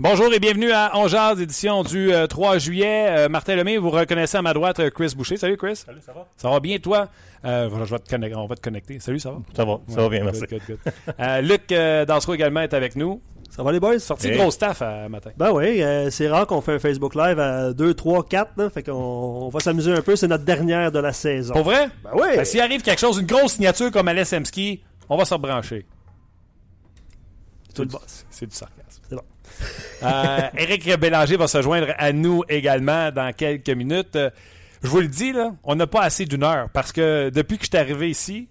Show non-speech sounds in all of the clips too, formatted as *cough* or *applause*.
Bonjour et bienvenue à Ongeaz, édition du 3 euh, juillet. Euh, Martin Lemay, vous reconnaissez à ma droite euh, Chris Boucher. Salut Chris. Salut, ça va? Ça va bien toi? je vais te connecter, on va te connecter. Salut, ça va? Ça va, ça va bien, merci. Good, good, good. Luc Dansereau également est avec nous. Ça va les boys? Sorti hey. gros staff matin. Ben oui, c'est rare qu'on fait un Facebook Live à 2, 3, 4. Là, fait qu'on on va s'amuser un peu. C'est notre dernière de la saison. Pour vrai? Ben oui. Ben, S'il arrive quelque chose, une grosse signature comme Emski, on va se rebrancher. C'est du, c'est du sarcasme. Euh, Éric Bélanger va se joindre à nous également dans quelques minutes. Euh, je vous le dis, on n'a pas assez d'une heure parce que depuis que je suis arrivé ici,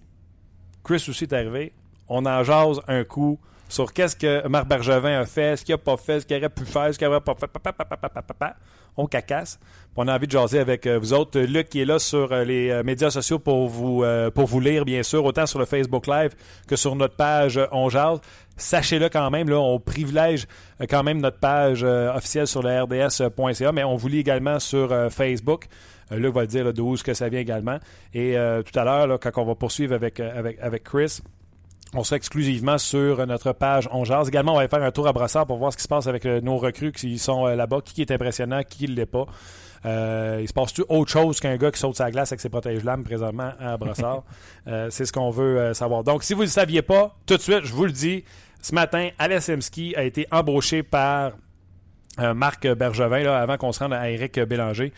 Chris aussi est arrivé, on en jase un coup sur qu'est-ce que Marc Bergevin a fait, ce qu'il n'a pas fait, ce qu'il aurait pu faire, ce qu'il n'aurait pas fait. On cacasse. On a envie de jaser avec euh, vous autres. Luc qui est là sur les médias sociaux pour vous, pour vous lire, bien sûr, autant sur le Facebook Live que sur notre page On Jase sachez-le quand même, là, on privilège euh, quand même notre page euh, officielle sur le rds.ca, mais on vous lit également sur euh, Facebook. Luc va le dire ce que ça vient également. Et tout à l'heure, quand on va poursuivre avec, avec Chris, on sera exclusivement sur notre page On Jase. Également, on va faire un tour à Brassard pour voir ce qui se passe avec nos recrues qui sont là-bas, qui est impressionnant, qui ne l'est pas. Euh, il se passe-tu autre chose qu'un gars qui saute sa glace avec ses protège-lames présentement à Brassard? *laughs* c'est ce qu'on veut savoir. Donc, si vous ne le saviez pas, tout de suite, je vous le dis, ce matin, Alessemski a été embauché par euh, Marc Bergevin là, avant qu'on se rende à Eric Bélanger.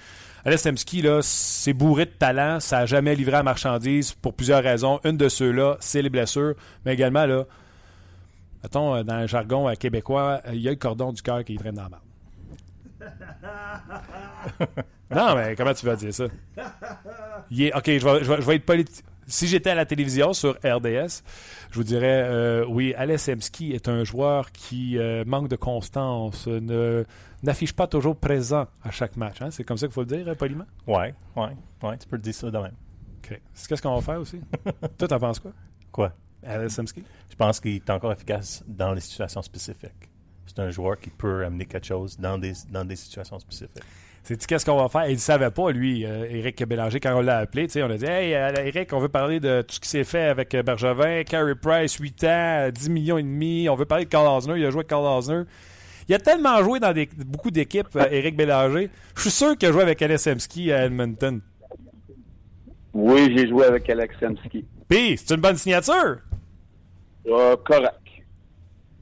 Alessemski, là, c'est bourré de talent. Ça n'a jamais livré à marchandise pour plusieurs raisons. Une de ceux-là, c'est les blessures. Mais également, là, mettons, euh, dans le jargon euh, québécois, il y a le cordon du cœur qui traîne dans la main. *laughs* non, mais comment tu vas dire ça? Il ok, je vais, je vais, je vais être politique si j'étais à la télévision sur RDS, je vous dirais euh, oui, Alessemski est un joueur qui euh, manque de constance, ne n'affiche pas toujours présent à chaque match. Hein? C'est comme ça qu'il faut le dire, euh, poliment? Oui, oui, oui, tu peux le dire ça de même. OK. Qu'est-ce qu'on va faire aussi? *laughs* Toi, t'en penses quoi? Quoi? Alessemski? Je pense qu'il est encore efficace dans les situations spécifiques. C'est un joueur qui peut amener quelque chose dans des, dans des situations spécifiques. C'est qu'est-ce qu'on va faire? Il ne savait pas, lui, Eric Bélanger, quand on l'a appelé. On a dit Hey, Eric, on veut parler de tout ce qui s'est fait avec Bergevin, Carey Price, 8 ans, 10 millions et demi. On veut parler de Carl Osner. Il a joué avec Carl Osner. Il a tellement joué dans des, beaucoup d'équipes, Eric Bélanger. Je suis sûr qu'il a joué avec Alex Semski à Edmonton. Oui, j'ai joué avec Alex Semski. Puis, c'est une bonne signature? Euh, correct.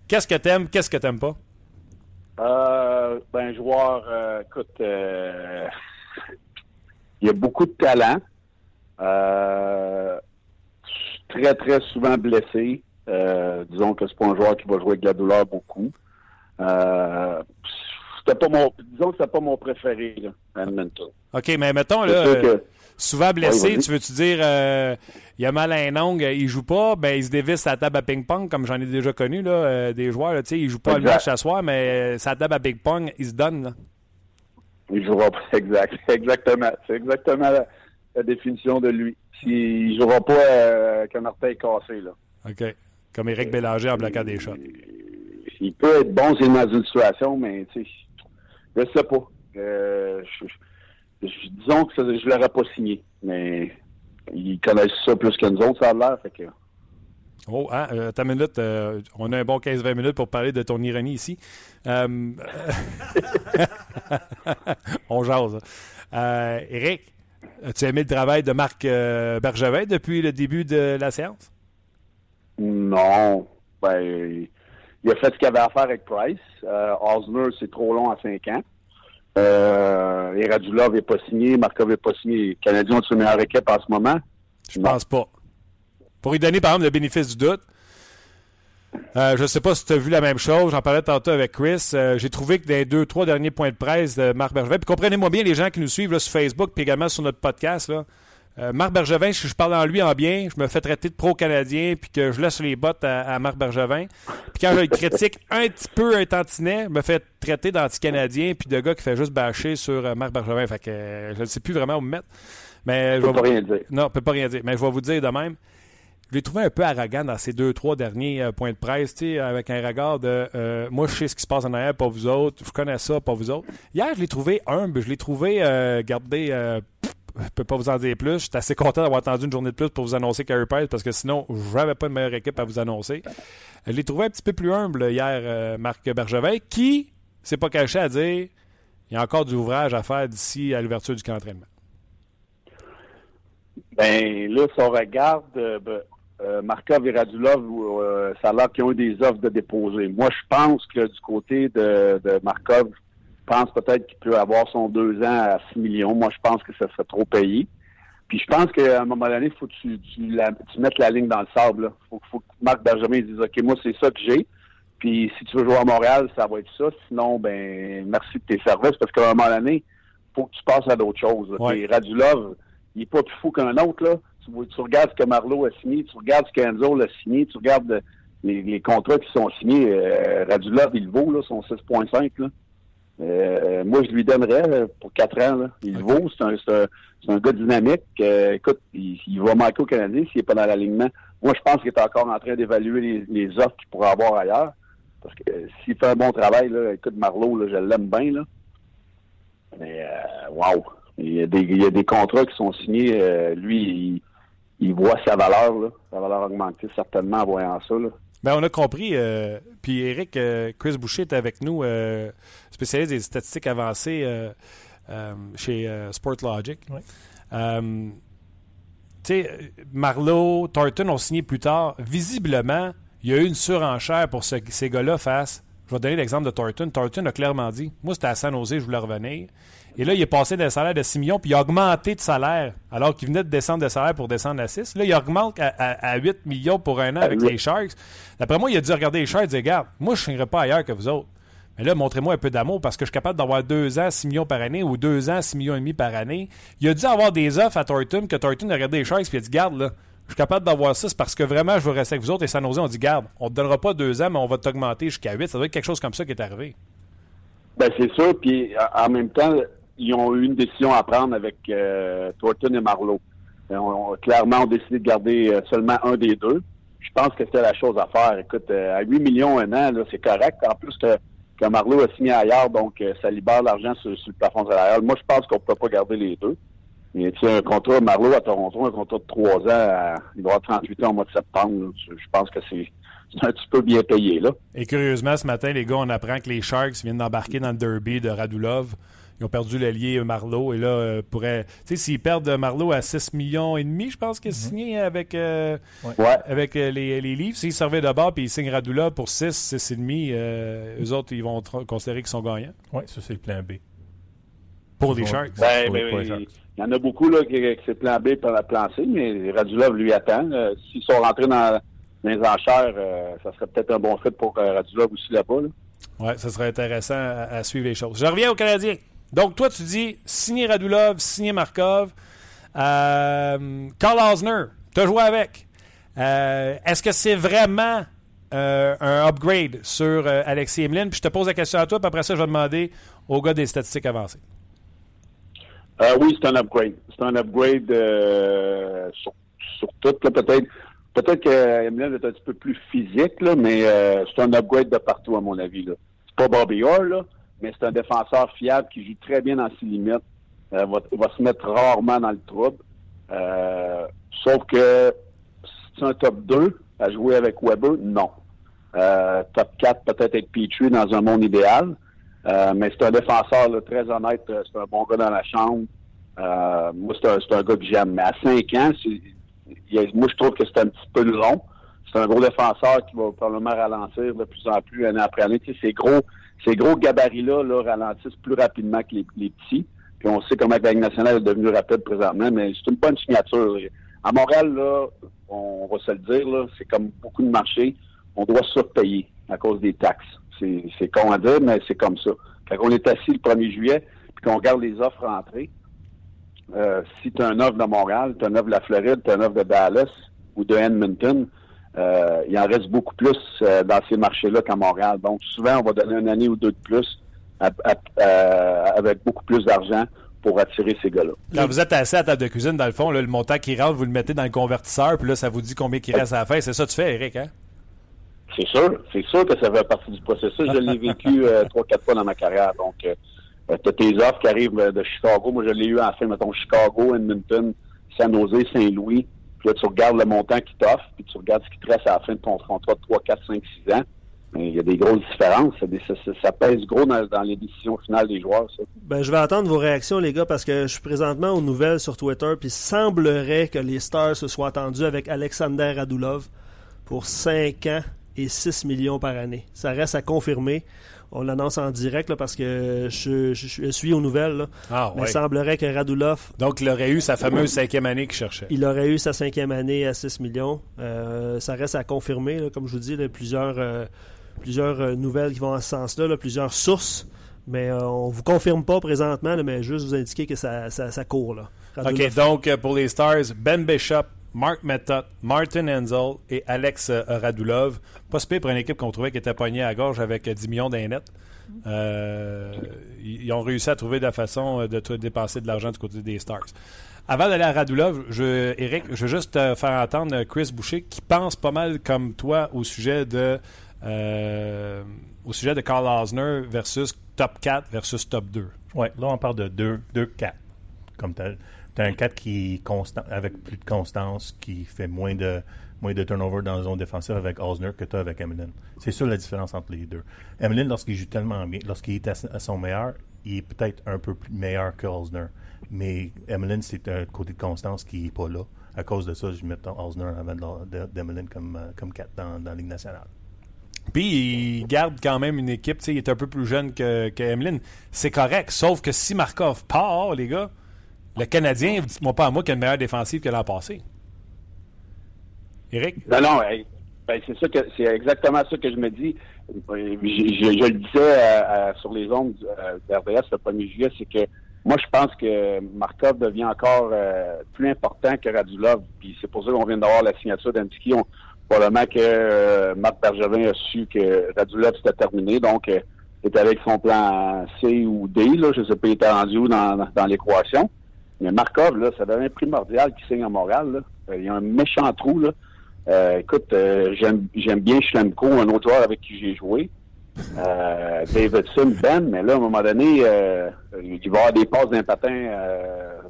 Qu'est-ce que t'aimes, qu'est-ce que t'aimes pas? Euh, ben, joueur, euh, écoute, euh, il y a beaucoup de talent. Euh, très, très souvent blessé. Euh, disons que c'est pas un joueur qui va jouer avec de la douleur beaucoup. Euh, c'était pas mon, disons que c'était pas mon préféré, là, Edmonton. OK, mais mettons, là, que, souvent blessé, tu veux-tu dire, euh, il a mal à un ongle, il joue pas, ben il se dévisse sa table à ping-pong, comme j'en ai déjà connu, là, euh, des joueurs, là, tu sais, il joue pas exact. le match à soir, mais sa table à ping-pong, il se donne, là. Il jouera pas, *laughs* exact, exactement. C'est exactement la, la, définition de lui. Il jouera pas euh, avec un orteil cassé, là. OK. Comme Éric Bélanger en bloquant des shots. Il peut être bon s'il est dans une situation, mais, tu sais, je sais pas. Euh, je, disons que ça, je l'aurais pas signé, mais ils connaissent ça plus que nous autres, ça a l'air. Fait que... Oh, hein, euh, ta minute, euh, on a un bon 15-20 minutes pour parler de ton ironie ici. Euh, *laughs* on jase. Eric, as-tu aimé le travail de Marc Bergevin depuis le début de la séance? Non. Ben, il a fait ce qu'il avait à faire avec Price. Euh, c'est trop long à 5 ans. Euh, et Radulov n'est pas signé, Markov n'est pas signé. Les Canadiens ont une meilleure équipe en ce moment? Je pense pas. Pour lui donner, par exemple, le bénéfice du doute, Euh, je ne sais pas si tu as vu la même chose. J'en parlais tantôt avec Chris. Euh, J'ai trouvé que dans les deux, trois derniers points de presse de Marc Bergevin, puis comprenez-moi bien les gens qui nous suivent là, sur Facebook, puis également sur notre podcast. Là, euh, Marc Bergevin, si je parle en lui en bien, je me fais traiter de pro-canadien, puis que je laisse les bottes à, à Marc Bergevin. Puis quand je le critique un petit peu un tantinet, je me fait traiter d'anti-canadien, puis de gars qui fait juste bâcher sur euh, Marc Bergevin. Fait que euh, je ne sais plus vraiment où me mettre. Mais Je peux pas vous- rien dire. non, je peux pas rien dire. Mais je vais vous dire de même. Je l'ai trouvé un peu arrogant dans ces deux, trois derniers euh, points de presse, tu sais, avec un regard de euh, moi, je sais ce qui se passe en arrière, pas vous autres, je connais ça, pas vous autres. Hier, je l'ai trouvé humble, je l'ai trouvé, euh, pff, je peux pas vous en dire plus. J'étais assez content d'avoir attendu une journée de plus pour vous annoncer Carey Price parce que sinon, j'avais pas de meilleure équipe à vous annoncer. Je l'ai trouvé un petit peu plus humble hier, euh, Marc Bergevin, qui s'est pas caché à dire il y a encore du ouvrage à faire d'ici à l'ouverture du camp d'entraînement. Ben là, si on regarde euh, ben, euh, Markov et Radulov, ça a l'air qu'ils ont eu des offres de déposer. Moi, je pense que du côté de, de Markov, je pense peut-être qu'il peut avoir son deux ans à 6 millions. Moi, je pense que ça serait trop payé. Puis je pense qu'à un moment donné, il faut que tu, tu, la- tu mettes la ligne dans le sable. Il faut, faut que Marc Benjamin dise OK, moi, c'est ça que j'ai. Puis si tu veux jouer à Montréal, ça va être ça. Sinon, ben merci de tes services parce qu'à un moment donné, faut que tu passes à d'autres choses. là. Ouais. Puis Radulov, il est pas plus fou qu'un autre. Là. Tu, tu regardes ce que Marlowe a signé, tu regardes ce qu'Enzo a signé, tu regardes les, les contrats qui sont signés. Euh, Radulov, il le vaut, là, son 6.5. Euh, moi, je lui donnerais pour 4 ans. Là. Il vaut. C'est un, un, un gars dynamique. Euh, écoute, il, il va manquer au Canadien s'il n'est pas dans l'alignement. Moi, je pense qu'il est encore en train d'évaluer les, les offres qu'il pourrait avoir ailleurs. Parce que euh, s'il fait un bon travail, là, écoute, Marlowe, là, je l'aime bien. Là. Mais, wow! Il y, a des, il y a des contrats qui sont signés. lui, il, il voit sa valeur. Là. Sa valeur augmenter certainement en voyant ça. Là. Ben, on a compris. euh, puis Eric, euh, Chris Boucher est avec nous, euh, spécialiste des statistiques avancées chez Sportlogic. Oui. Tu sais, Marlowe, Thornton ont signé plus tard. Visiblement, il y a eu une surenchère pour ce- ces gars-là face. Je vais donner l'exemple de Thornton. Thornton a clairement dit Moi, c'était à San Jose, je voulais revenir. Et là, il est passé d'un salaire de 6 millions, puis il a augmenté de salaire, alors qu'il venait de descendre de salaire pour descendre à 6. Là, il augmente à, à- à 8 millions pour un an avec les Sharks. D'après moi, il a dû regarder les Sharks et dire Regarde, moi, je ne signerai pas ailleurs que vous autres. Mais là, montrez-moi un peu d'amour parce que je suis capable d'avoir 2 ans, 6 millions par année ou 2 ans, 6 millions et demi par année. Il a dû avoir des offres à Thornton que Thornton a regardé les Sharks et il a dit Garde, là, je suis capable d'avoir ça, c'est parce que vraiment, je veux rester avec vous autres. Et San Jose, on dit Garde, on ne te donnera pas 2 ans, mais on va t'augmenter jusqu'à 8. Ça doit être quelque chose comme ça qui est arrivé. Ben, c'est sûr. Puis en même temps, ils ont eu une décision à prendre avec euh, Thornton et Marlowe. Euh, On, clairement, on a décidé de garder euh, seulement un des deux. Je pense que c'était la chose à faire. Écoute, euh, à 8 millions un an, c'est correct. En plus que, que Marlowe a signé ailleurs, donc ça libère l'argent sur, le plafond salarial. Moi, je pense qu'on ne peut pas garder les deux. Mais tu sais, un contrat, Marlowe à Toronto, un contrat de 3 ans, à- il doit avoir 38 ans au mois de septembre. Je, je pense que c'est un petit peu bien payé, là. Et curieusement, ce matin, les gars, on apprend que les Sharks viennent d'embarquer dans le derby de Radulov. Ils ont perdu l'allié Marlowe. Et là, euh, pourraient. Tu sais, s'ils perdent Marlowe à 6 millions et demi, je pense qu'il est signé avec, euh, Ouais. avec euh, les, les livres. S'ils servaient de bord puis ils signent Radulov pour 6, 6 et demi, euh, eux autres, ils vont considérer qu'ils sont gagnants. Oui, ça, c'est le plan B. Pour les Ouais. Sharks. Ben, Pour- ben, pour les il Sharks. il y en a beaucoup là, qui, qui c'est plan B par la plan C, mais Radulov lui attend. Euh, S'ils sont rentrés dans, dans les enchères, euh, ça serait peut-être un bon fit pour euh, Radulov aussi là-bas. Là. Ouais, ça serait intéressant à, à suivre les choses. Je reviens aux Canadiens. Donc, toi, tu dis signer Radulov, signer Markov. Euh, Carl Osner, tu as joué avec. Euh, Est-ce que c'est vraiment euh, un upgrade sur euh, Alexis Emeline? Puis je te pose la question à toi, puis après ça, je vais demander au gars des statistiques avancées. Oui, c'est un upgrade. C'est un upgrade sur, sur tout. Peut-être peut-être que Emeline est un petit peu plus physique, là, mais c'est un upgrade de partout, à mon avis. C'est pas Bobby Orr, là, mais c'est un défenseur fiable qui joue très bien dans ses limites. Euh, va, se mettre rarement dans le trouble. Euh, sauf que c'est un top 2 à jouer avec Weber? Non. Euh, top 4 peut-être avec Petrie dans un monde idéal. Euh, mais c'est un défenseur très honnête. C'est un bon gars dans la chambre. Moi, c'est un, c'est gars que j'aime. Mais à 5 ans, c'est- moi, je trouve que c'est un petit peu long. C'est un gros défenseur qui va probablement ralentir de plus en plus année après année. Tu sais, ces gros, ces gros gabarits-là là, ralentissent plus rapidement que les, petits. Puis on sait comment la Ligue nationale est devenue rapide présentement, mais c'est une bonne signature. À Montréal, on va se le dire, c'est comme beaucoup de marchés. on doit surpayer à cause des taxes. C'est con à dire, mais c'est comme ça. Quand on est assis le 1er juillet, puis qu'on regarde les offres rentrées, euh, si tu as un offre de Montréal, tu as un offre de la Floride, tu as un offre de Dallas ou de Edmonton, euh, il en reste beaucoup plus euh, dans ces marchés-là qu'à Montréal. Donc, souvent, on va donner une année ou deux de plus à- à- euh, avec beaucoup plus d'argent pour attirer ces gars-là. Quand vous êtes assis à la table de cuisine, dans le fond, là, le montant qui rentre, vous le mettez dans le convertisseur, puis là, ça vous dit combien il reste à la fin. C'est ça que tu fais, Eric, hein? C'est sûr, c'est sûr que ça fait partie du processus. Je l'ai vécu euh, *laughs* trois, quatre fois dans ma carrière. Donc, tu as tes offres qui arrivent de Chicago. Moi, je l'ai eu en fin, mettons, Chicago, Edmonton, San Jose, Saint-Louis. Puis là, tu regardes le montant qui t'offre, puis tu regardes ce qui te reste à la fin de ton contrat de 3, 4, 5, 6 ans. Il y a des grosses différences. Ça, pèse gros dans, les décisions finales des joueurs. Ben, je vais attendre vos réactions, les gars, parce que je suis présentement aux nouvelles sur Twitter, puis semblerait que les Stars se soient attendus avec Alexander Radulov pour 5 ans et 6 millions par année. Ça reste à confirmer. On l'annonce en direct là, parce que je, je- je suis aux nouvelles. là. Ah, ouais. il semblerait que Radulov, Donc, il aurait eu sa fameuse cinquième année qu'il cherchait. il aurait eu sa cinquième année à 6 millions. Euh, ça reste à confirmer. là. Comme je vous dis, il y a plusieurs, euh, plusieurs euh, nouvelles qui vont en ce sens-là, là, plusieurs sources. Mais euh, on vous confirme pas présentement, là, mais juste vous indiquer que ça, ça, ça court. Là. Radulov. OK, donc pour les Stars, Ben Bishop, Mark Method, Martin Enzel et Alex euh, Radulov. Pas super pour une équipe qu'on trouvait qui était poignée à gorge avec euh, 10 millions d'innets. Euh, ils ont réussi à trouver de la façon euh, de dépenser de l'argent du côté des Stars. Avant d'aller à Radulov, Eric, je veux juste euh, faire entendre euh, Chris Boucher qui pense pas mal comme toi au sujet de euh, au sujet de Carl Osner versus top 4 versus top 2. Ouais, là, on parle de 2 deux, 4 comme tel. Tu as un 4 qui constant, avec plus de constance, qui fait moins de, moins de turnover dans la zone défensive avec Osner que tu as avec Emelin. C'est ça la différence entre les deux. Emelin, lorsqu'il joue tellement bien, lorsqu'il est à, son meilleur, il est peut-être un peu plus meilleur que Osner. Mais Emelin, c'est un côté de constance qui n'est pas là. À cause de ça, je mets Osner avant de- de- d'Emelin comme, comme 4 dans, dans la Ligue nationale. Puis il garde quand même une équipe, il est un peu plus jeune que, que. C'est correct, sauf que si Markov part, les gars, le Canadien, dites-moi pas à moi qu'il a une meilleure défensive que l'an passé. Eric? Non, non, ben, c'est ça que c'est exactement ça que je me dis. Je, le disais euh, euh, sur les ondes euh, d'RDS le 1er juillet, c'est que moi je pense que Markov devient encore plus important que Radulov. Puis c'est pour ça qu'on vient d'avoir la signature d'Antiqui. On- Probablement que Marc Bergevin a su que Radulov c'était terminé, donc euh, il avec son plan C ou D, là, je sais pas, il était rendu dans, dans l'équation. Mais Markov, là, ça devient primordial qu'il signe à Montréal. Là. Euh, Il y a un méchant trou. Là. Euh, écoute, euh, j'aime bien Schlemko, un autre joueur avec qui j'ai joué. Euh, Davidson, Ben, mais là, à un moment donné, il va y avoir des passes d'un patin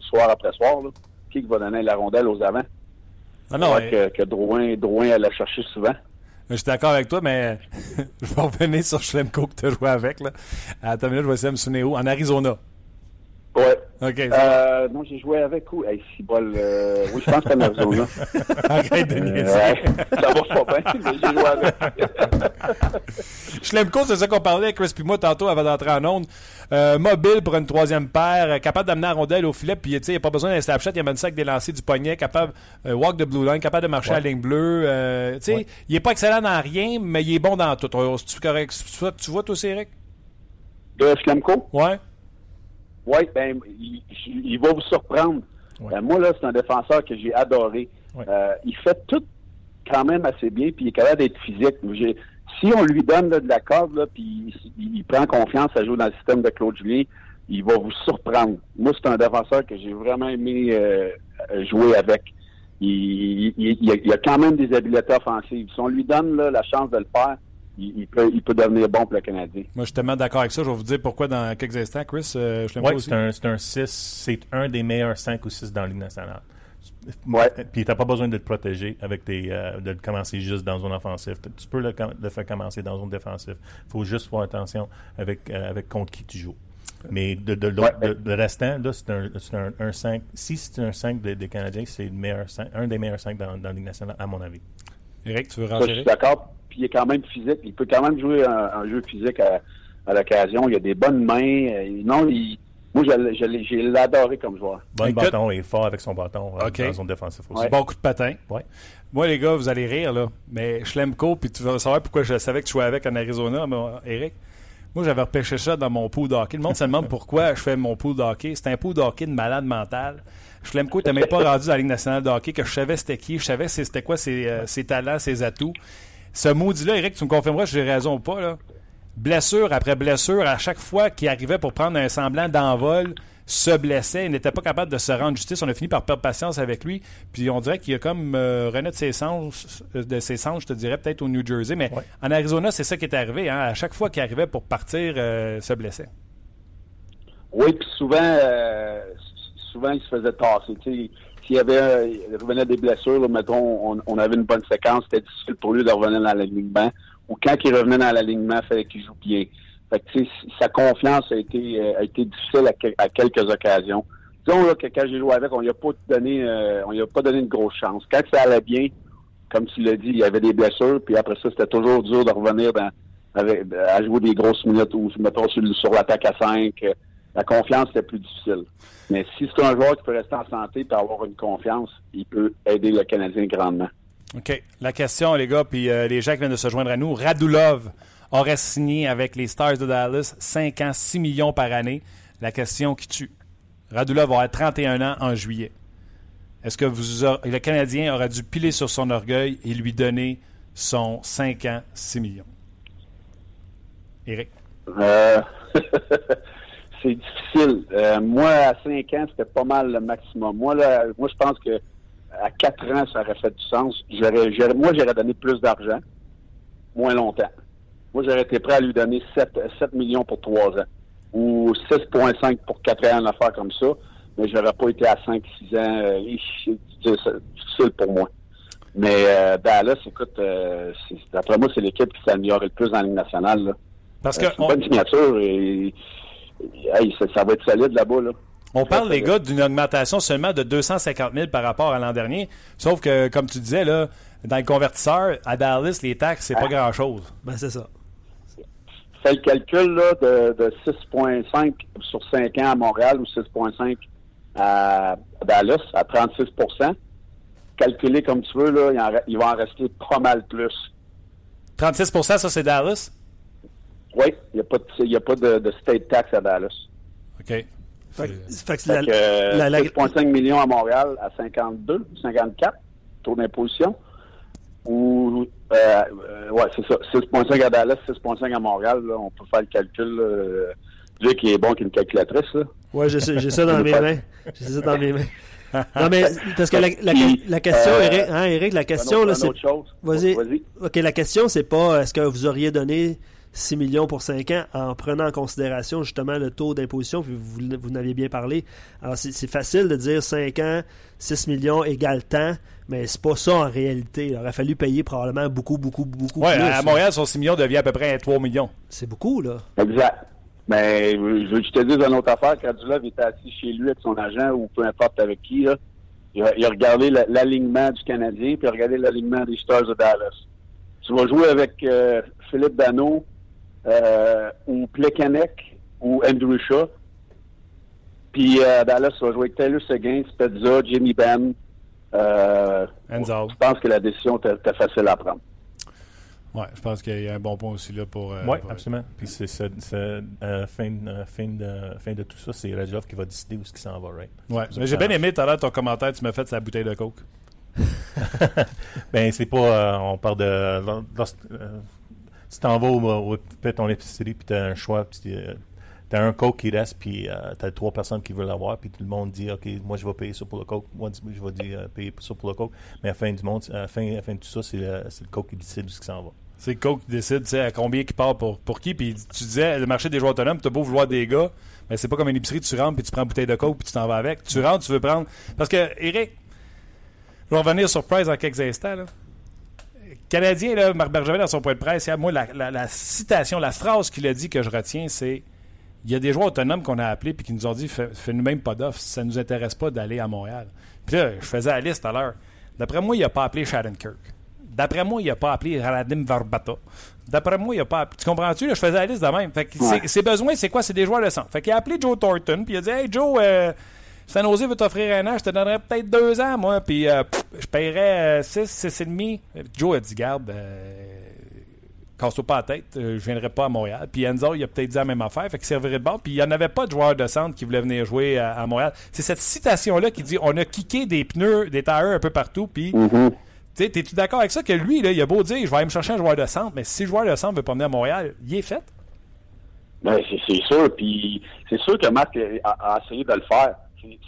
soir après soir. Là. Qui va donner la rondelle aux avants? Ah non, Ouais, que, que Drouin, Drouin allait chercher souvent. je suis d'accord avec toi, mais *laughs* je vais revenir sur Schlemko que tu as joué avec. Là. Attends une minute, je vais essayer de me souvenir où. En Arizona. Ouais. OK. Euh, non, j'ai joué avec où? Hey, si bol, euh, oui, je pense que c'est Arizona. *laughs* Arrête de Euh, niaiser. ouais, ça va pas bien, mais j'ai joué avec. *laughs* Schlemko, c'est ça qu'on parlait avec Chris puis moi tantôt avant d'entrer en onde. Euh, mobile pour une troisième paire, capable d'amener la rondelle au filet, puis tu sais, il n'y a pas besoin d'un snapshot, il amène ça avec des lancers du poignet, capable walk de blue line, capable de marcher à la ligne bleue. tu sais, Ouais. il est pas excellent dans rien, mais il est bon dans tout. C'est-tu correct? C'est ça que tu vois, toi Eric? De Schlemko? Ouais? Oui, ben, il, il va vous surprendre. Ouais. Ben, moi, là, c'est un défenseur que j'ai adoré. Ouais. Euh, il fait tout quand même assez bien, puis il est capable d'être physique. Si on lui donne là, de la corde, là, puis il, il prend confiance à jouer dans le système de Claude Julien, il va vous surprendre. Moi, c'est un défenseur que j'ai vraiment aimé euh, jouer avec. Il, il, il a, il a quand même des habiletés offensives. Si on lui donne là, la chance de le faire, il, il peut, il peut devenir bon pour le Canadien. Moi, je suis tellement d'accord avec ça. Je vais vous dire pourquoi dans quelques instants, Chris. Euh, c'est un, c'est un 6. C'est un des meilleurs 5 ou 6 dans la Ligue nationale. Ouais. Puis t'as pas besoin de te protéger avec tes, euh, de le commencer juste dans zone offensive. Tu peux le, le faire commencer dans zone défensive. faut juste faire attention avec, euh, avec contre qui tu joues. Mais de, de, l'autre- Ouais. de- de restant, là, c'est un, c'est un, un 5. Si c'est un 5 des, des Canadiens, c'est le meilleur 5 un des meilleurs 5 dans, dans la Ligue nationale, à mon avis. Eric, tu veux Ça, je suis d'accord. Puis il est quand même physique. Il peut quand même jouer un, un jeu physique à, à l'occasion. Il a des bonnes mains. Euh, non, il, moi, j'ai l'adoré comme joueur. Bon Écoute- bâton, il est fort avec son bâton Ok. dans son défensif aussi. Ouais. Bon coup de patin. Ouais. Moi, les gars, vous allez rire, là. Mais Schlemko, puis tu vas savoir pourquoi je savais que tu jouais avec en Arizona, moi, Eric. Moi, j'avais repêché ça dans mon pool de hockey. Le monde se demande pourquoi je fais mon pool de hockey. C'est un pool de hockey de malade mental. Schlemko n'était même pas rendu dans la Ligue nationale de hockey, que je savais c'était qui, je savais c'était quoi ses, euh, ses talents, ses atouts. Ce maudit-là, Eric, tu me confirmeras si j'ai raison ou pas, là. Blessure après blessure, à chaque fois qu'il arrivait pour prendre un semblant d'envol, se blessait, il n'était pas capable de se rendre justice. On a fini par perdre patience avec lui. Puis on dirait qu'il a comme euh, renaît de ses sens, euh, de ses sens, je te dirais, peut-être au New Jersey. Mais Ouais. en Arizona, c'est ça qui est arrivé. hein. À chaque fois qu'il arrivait pour partir, euh, se blessait. Oui, puis souvent, euh, souvent, il se faisait tasser. S'il y avait, euh, revenait des blessures, mettons, on, avait une bonne séquence, c'était difficile pour lui de revenir dans l'alignement. Ou quand il revenait dans l'alignement, il fallait qu'il joue bien. Fait que, sa confiance a été, euh, a été difficile à, quel- à quelques occasions. Disons là, que quand j'ai joué avec, on lui pas donné, euh, on lui a pas donné une grosse chance. Quand ça allait bien, comme tu l'as dit, il y avait des blessures, puis après ça, c'était toujours dur de revenir à jouer des grosses minutes ou mettons sur, sur l'attaque à 5. La confiance était plus difficile. Mais si c'est un joueur qui peut rester en santé et avoir une confiance, il peut aider le Canadien grandement. OK. La question, les gars, puis euh, les gens qui viennent de se joindre à nous. Radulov aurait signé avec les Stars de Dallas 5 ans, 6 millions par année. La question qui tue. Radulov avoir 31 ans en juillet. Est-ce que vous le Canadien aurait dû piler sur son orgueil et lui donner son 5 ans, 6 millions? Éric? Euh, *laughs* c'est difficile. Euh, moi, à 5 ans, c'était pas mal le maximum. Moi, là, moi, je pense que à 4 ans, ça aurait fait du sens. J'aurais, j'aurais- moi, j'aurais donné plus d'argent, moins longtemps. Moi, j'aurais été prêt à lui donner 7, 7 millions pour 3 ans. Ou 6,5 pour 4 ans, une affaire comme ça. Mais j'aurais pas été à 5, 6 ans. Euh, c'est difficile pour moi. Mais euh, Dallas, écoute, euh, d'après moi, c'est l'équipe qui s'est améliorée le plus dans la Ligue nationale. Là. Parce Euh, que c'est une on, bonne signature et- hey, ça, ça va être solide là-bas. Là. on parle, les gars, d'une augmentation seulement de 250 000 par rapport à l'an dernier. Sauf que, comme tu disais, là, dans le convertisseur, à Dallas, les taxes, c'est pas Ah. grand-chose. Ben, c'est ça. Fais le calcul là, de, de 6,5 sur 5 ans à Montréal ou 6,5 à Dallas à 36% Calculer comme tu veux, là, il, en re- il va en rester pas mal plus. 36% ça, c'est Dallas? Oui, il n'y a pas, de, y a pas de, de state tax à Dallas. OK. Fait, que- fait que Fait la- que, euh, la- la- 6,5 millions à Montréal à 52, 54, taux d'imposition. Ou, euh, euh, ouais, c'est ça. 6,5 à Dallas, 6,5 à Montréal. Là, on peut faire le calcul. Euh, Dieu qui est bon qu'une calculatrice. Là. Ouais, j'ai ça j'ai ça dans mes mains. J'ai ça dans mes mains. Non, mais parce que la, la- Puis, la question, euh, Eric, hein, Eric, la question, Un là, c'est. une autre chose. Vas-y. Vas-y. OK, la question, c'est pas est-ce que vous auriez donné 6 millions pour 5 ans en prenant en considération justement le taux d'imposition, puis vous, vous n'aviez bien parlé. Alors, c'est c'est facile de dire 5 ans, 6 millions égale temps, mais c'est pas ça en réalité. Il aurait fallu payer probablement beaucoup, beaucoup, beaucoup Ouais, plus. à Montréal, son 6 millions devient à peu près 3 millions. C'est beaucoup, là. Exact. Mais je veux que je te dise une autre affaire. Quand Dulov était assis chez lui avec son agent ou peu importe avec qui, là, il, a, il a regardé la- l'alignement du Canadien puis il a regardé l'alignement des Stars de Dallas. Tu vas jouer avec euh, Philippe Dano euh, ou Plekanec ou Andrew Shaw. Puis euh, Dallas, tu vas jouer avec Taylor Seguin, Spezza, Jimmy Ben. Euh, Enzo. je pense que la décision était facile à prendre. Ouais, je pense qu'il y a un bon point aussi là pour. euh, Oui, absolument. Puis c'est c'est- c'est, euh, fin, euh, fin, de, fin de tout ça, c'est Radulov qui va décider où ce qui s'en va, right? Ouais. Mais j'ai bien aimé tout à l'heure ton commentaire, tu m'as fait sa bouteille de coke. *laughs* Ben, c'est pas. euh, on parle de. Si t'en vas au, au, à ton épicerie, puis t'as un choix, puis euh, t'as un coke qui reste, puis euh, t'as trois personnes qui veulent l'avoir, puis tout le monde dit, OK, moi je vais payer ça pour le coke, moi je vais dire, euh, payer ça pour le coke. Mais à la fin du monde, à la fin, de tout ça, c'est le, le coke qui décide où ce qui s'en va. C'est le coach qui décide, tu sais, à combien qui part pour, qui. Puis tu disais, le marché des joueurs autonomes, tu as beau vouloir des gars, mais c'est pas comme une épicerie, tu rentres puis tu prends une bouteille de coke puis tu t'en vas avec. Tu rentres, tu veux prendre. Parce que, Eric, je vais revenir sur Price dans quelques instants. Là. Canadien, là, Marc Bergevin, dans son point de presse, moi, la, la- la citation, la phrase qu'il a dit que je retiens, c'est il y a des joueurs autonomes qu'on a appelés puis qui nous ont dit fais- fais-nous même pas d'offre, ça nous intéresse pas d'aller à Montréal. Puis là, je faisais la liste à l'heure. D'après moi, il a pas appelé Shattenkirk. D'après moi, il a pas appelé Radim Varbata. D'après moi, il a pas appelé. Tu comprends-tu? Là, je faisais la liste de même. Fait que Ouais. ses, besoins, c'est quoi? C'est des joueurs de centre. Fait qu'il a appelé Joe Thornton, puis il a dit Hey Joe, euh, San Jose veut t'offrir un an, je te donnerais peut-être deux ans, moi, puis euh, je paierais 6, 6 et demi. Joe a dit Garde, euh, casse-toi pas la tête, euh, je viendrai pas à Montréal. Puis Enzo, il a peut-être dit la même affaire, fait qu'il servirait de bon. Puis il n'y en avait pas de joueur de centre qui voulait venir jouer à, à Montréal. C'est cette citation-là qui dit On a kické des pneus, des tires un peu partout, puis. Mhm. Tu sais, T'es-tu d'accord avec ça que lui, là, il a beau dire je vais aller me chercher un joueur de centre, mais si le joueur de centre veut pas venir à Montréal, il est fait? Ben, c'est c'est sûr. Puis c'est sûr que Marc a, a essayé de le faire.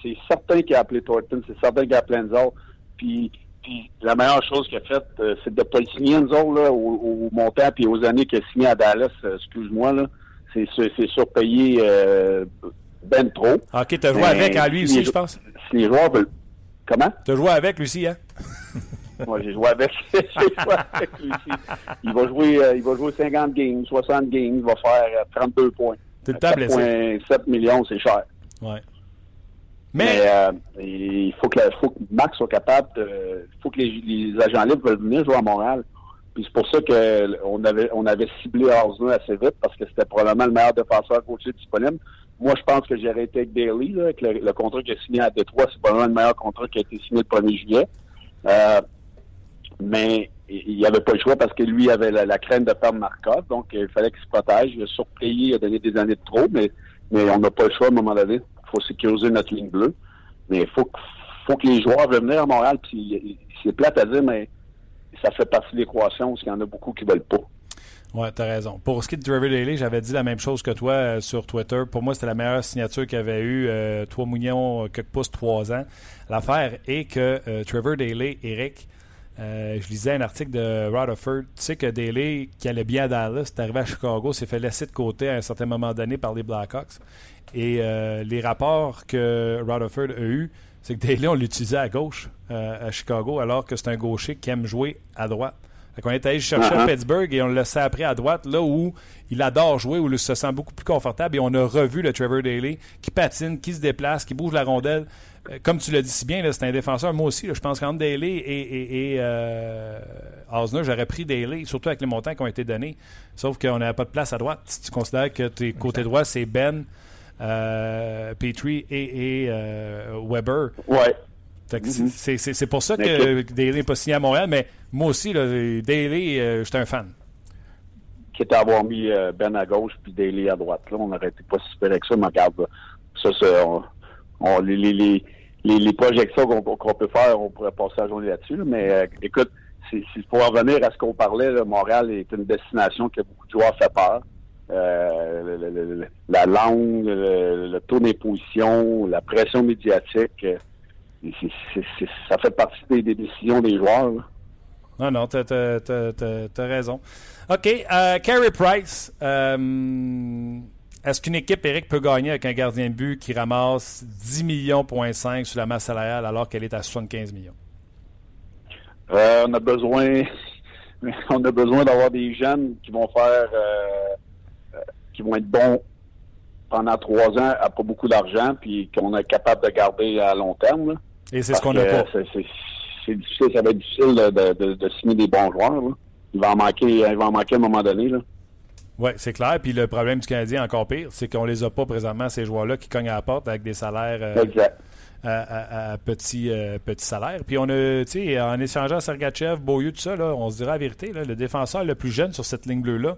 C'est- certain qu'il a appelé Thornton, c'est certain qu'il a appelé Enzo. Puis, puis la meilleure chose qu'il a faite, euh, c'est de ne pas le signer Enzo là, au, au montant puis aux années qu'il a signé à Dallas, euh, excuse-moi, là. C'est c'est surpayé euh, ben trop. Ok, t'as joué avec à lui si aussi, je pense. Si les joueurs veulent. Comment? T'as joué avec lui aussi, hein? *laughs* Moi, j'ai joué avec. *laughs* j'ai joué avec lui aussi. Il va jouer, euh, il va jouer 50 games, 60 games, il va faire euh, 32 points. T'es le temps blessé. 4,7 millions, c'est cher. Ouais. Mais, euh, il faut que, faut que Max soit capable de. Il faut que les, agents libres veulent venir jouer à Montréal. Puis c'est pour ça qu'on avait, on avait ciblé Osner assez vite parce que c'était probablement le meilleur défenseur coaché disponible. Moi, je pense que j'aurais été avec Daly, là, avec le, contrat qu'il a signé à Détroit. C'est probablement le meilleur contrat qui a été signé le 1er juillet. Euh, mais il n'y avait pas le choix parce que lui avait la, la crainte de perdre Markov, donc il fallait qu'il se protège. Il a surpayé, il a donné des années de trop, mais, mais on n'a pas le choix à un moment donné. Faut sécuriser notre ligne bleue. Mais il faut, que- les joueurs veulent venir à Montréal. C'est plate à dire, mais ça fait partie de l'équation parce qu'il y en a beaucoup qui veulent pas. ouais, t'as raison. Pour ce qui est de Trevor Daly, j'avais dit la même chose que toi euh, sur Twitter. Pour moi, c'était la meilleure signature qu'il avait eu. Euh, 3 millions, euh, quelques pouces, 3 ans. L'affaire est que euh, Trevor Daly, Eric, euh, je lisais un article de Rutherford. Tu sais que Daly, qui allait bien à Dallas, est arrivé à Chicago, s'est fait laisser de côté à un certain moment donné par les Blackhawks. Et euh, les rapports que Rutherford a eus, c'est que Daly, on l'utilisait à gauche euh, à Chicago, alors que c'est un gaucher qui aime jouer à droite. Fait qu'on est allé chercher à Uh-huh. Pittsburgh et on le laissé après à droite, là où il adore jouer, où il se sent beaucoup plus confortable. Et on a revu le Trevor Daly qui patine, qui se déplace, qui bouge la rondelle. Euh, Comme tu l'as dit si bien, c'est un défenseur. Moi aussi, là, je pense qu'entre Daly et, et, et euh, Osner, j'aurais pris Daly, surtout avec les montants qui ont été donnés. Sauf qu'on n'avait pas de place à droite. Si tu considères que tes côtés droits, c'est Ben, Petrie et, et euh, Weber. Ouais. Mhm. c'est- pour ça que Daly n'est pas signé à Montréal, mais moi aussi, là, Daly, euh, j'étais un fan. Quitte à avoir mis euh, Ben à gauche puis Daly à droite. Là, on n'aurait été pas si super avec ça, mais regarde, là, ça, c'est, on, on- les, les, les, les, projections qu'on peut faire, on pourrait passer la journée là-dessus. là, mais euh, écoute, c'est pour en revenir à ce qu'on parlait, Montréal est une destination que beaucoup de joueurs fait peur. Euh, le- le- le- la langue, le, le taux d'imposition, la pression médiatique, euh, ça fait partie des, des décisions des joueurs. là. Non, non, t'as t'as raison. OK, euh, Carey Price. euh, Est-ce qu'une équipe, Eric, peut gagner avec un gardien de but qui ramasse 10 millions, point 5 sur la masse salariale alors qu'elle est à 75 millions? Euh, on a besoin, *laughs* on a besoin d'avoir des jeunes qui vont faire, qui vont être bons pendant trois ans à pas beaucoup d'argent, puis qu'on est capable de garder à long terme. là. Et c'est ce qu'on n'a que pas. c'est- difficile, ça va être difficile de, de- de- de signer des bons joueurs. là. Il va en manquer, il va en manquer à un moment donné. Là. Oui, c'est clair. Puis le problème du Canadien, encore pire, c'est qu'on les a pas présentement, ces joueurs-là qui cognent à la porte avec des salaires euh, Exact. à, à- à petit, euh, petit salaire. Puis on a, tu sais, en échangeant Sergachev, Beaulieu, tout ça, là, on se dira la vérité, là, le défenseur le plus jeune sur cette ligne bleue-là,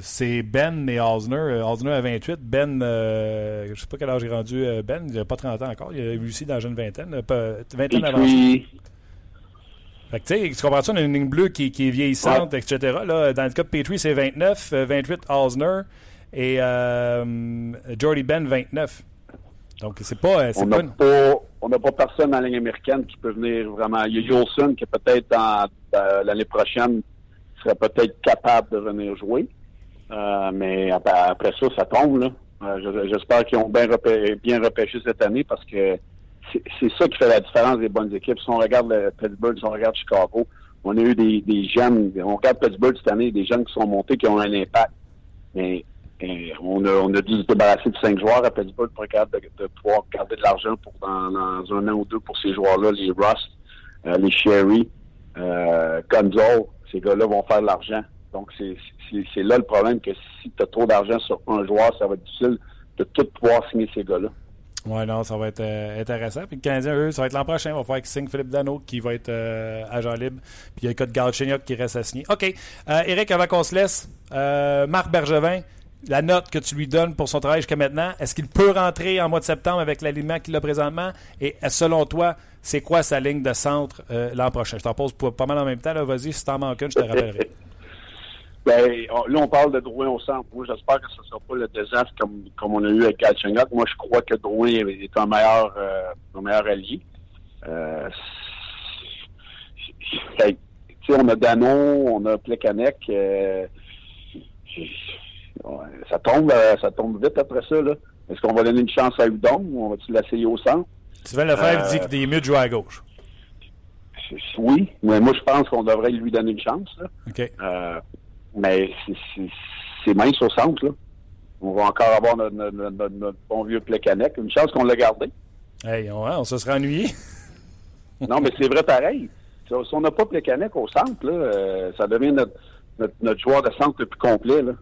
c'est Ben et Osner. Euh, Osner a 28. Ben, euh, je sais pas quel âge il est rendu. euh, Ben, il n'a pas 30 ans encore. Il a réussi dans la jeune vingtaine. euh, vingtaine avant. Fait que, tu sais, tu comprends ça? On a une ligne bleue qui, qui est vieillissante, etc. Là, dans le cas de Petrie, c'est 29, euh, 28 Osner et euh, Jordy Ben, 29. Donc, c'est pas. on pas n'a une- pas, on n'a pas personne la ligne américaine qui peut venir vraiment. Il y a Yolson qui peut-être l'année prochaine serait peut-être capable de venir jouer. Euh, mais après, après ça, ça tombe. là. Euh, je- J'espère qu'ils ont bien, repê- bien repêché cette année parce que c'est ça qui fait la différence des bonnes équipes. Si on regarde le Pittsburgh, si on regarde Chicago, on a eu des, des jeunes, on regarde Pittsburgh cette année, des jeunes qui sont montés, qui ont un impact. Mais et on, a, on a dû se débarrasser de cinq joueurs à Pittsburgh pour de, de pouvoir garder de l'argent pour dans, dans un an ou deux pour ces joueurs-là, les Rust, euh, les Sherry, euh, Gonzo, ces gars-là vont faire de l'argent. Donc, c'est là le problème que si tu as trop d'argent sur un joueur, ça va être difficile de tout pouvoir signer ces gars-là. Ouais, non, ça va être euh, intéressant. Puis le Canadien, eux, ça va être l'an prochain. Il va falloir qu'ils signent Philippe Dano, qui va être euh, agent libre. Puis il y a le cas de Galchenyuk qui reste à signer. OK. Euh, Eric, avant qu'on se laisse, euh, Marc Bergevin, la note que tu lui donnes pour son travail jusqu'à maintenant, est-ce qu'il peut rentrer en mois de septembre avec l'alignement qu'il a présentement? Et selon toi, c'est quoi sa ligne de centre l'an prochain? Je t'en pose pas pas mal en même temps. Vas-y, si t'en manques une, je te rappellerai. *laughs* Ben, on- là, on parle de Drouin au centre. Moi, j'espère que ce ne sera pas le désastre comme, comme on a eu avec Galchenyuk. Moi, je crois que Drouin est un meilleur, euh, un meilleur allié. Euh, fait- tu on a Dano, on a Plekanec. euh, ça tombe euh, ça tombe vite après ça. là. Est-ce qu'on va donner une chance à Udon ou on va-tu l'essayer au centre? Sylvain Lefebvre Euh, dit qu'il est mieux de jouer à gauche. Oui, mais moi, je pense qu'on devrait lui donner une chance. Là. OK. Euh, mais c'est- mince au centre, là. On va encore avoir notre, notre- notre- notre bon vieux Plekanec. Une chance qu'on l'a gardé. Hey, on, on se serait ennuyé. *laughs* Non, mais c'est vrai pareil. Si on n'a pas Plekanec au centre, là, euh, ça devient notre, joueur de centre le plus complet. Là.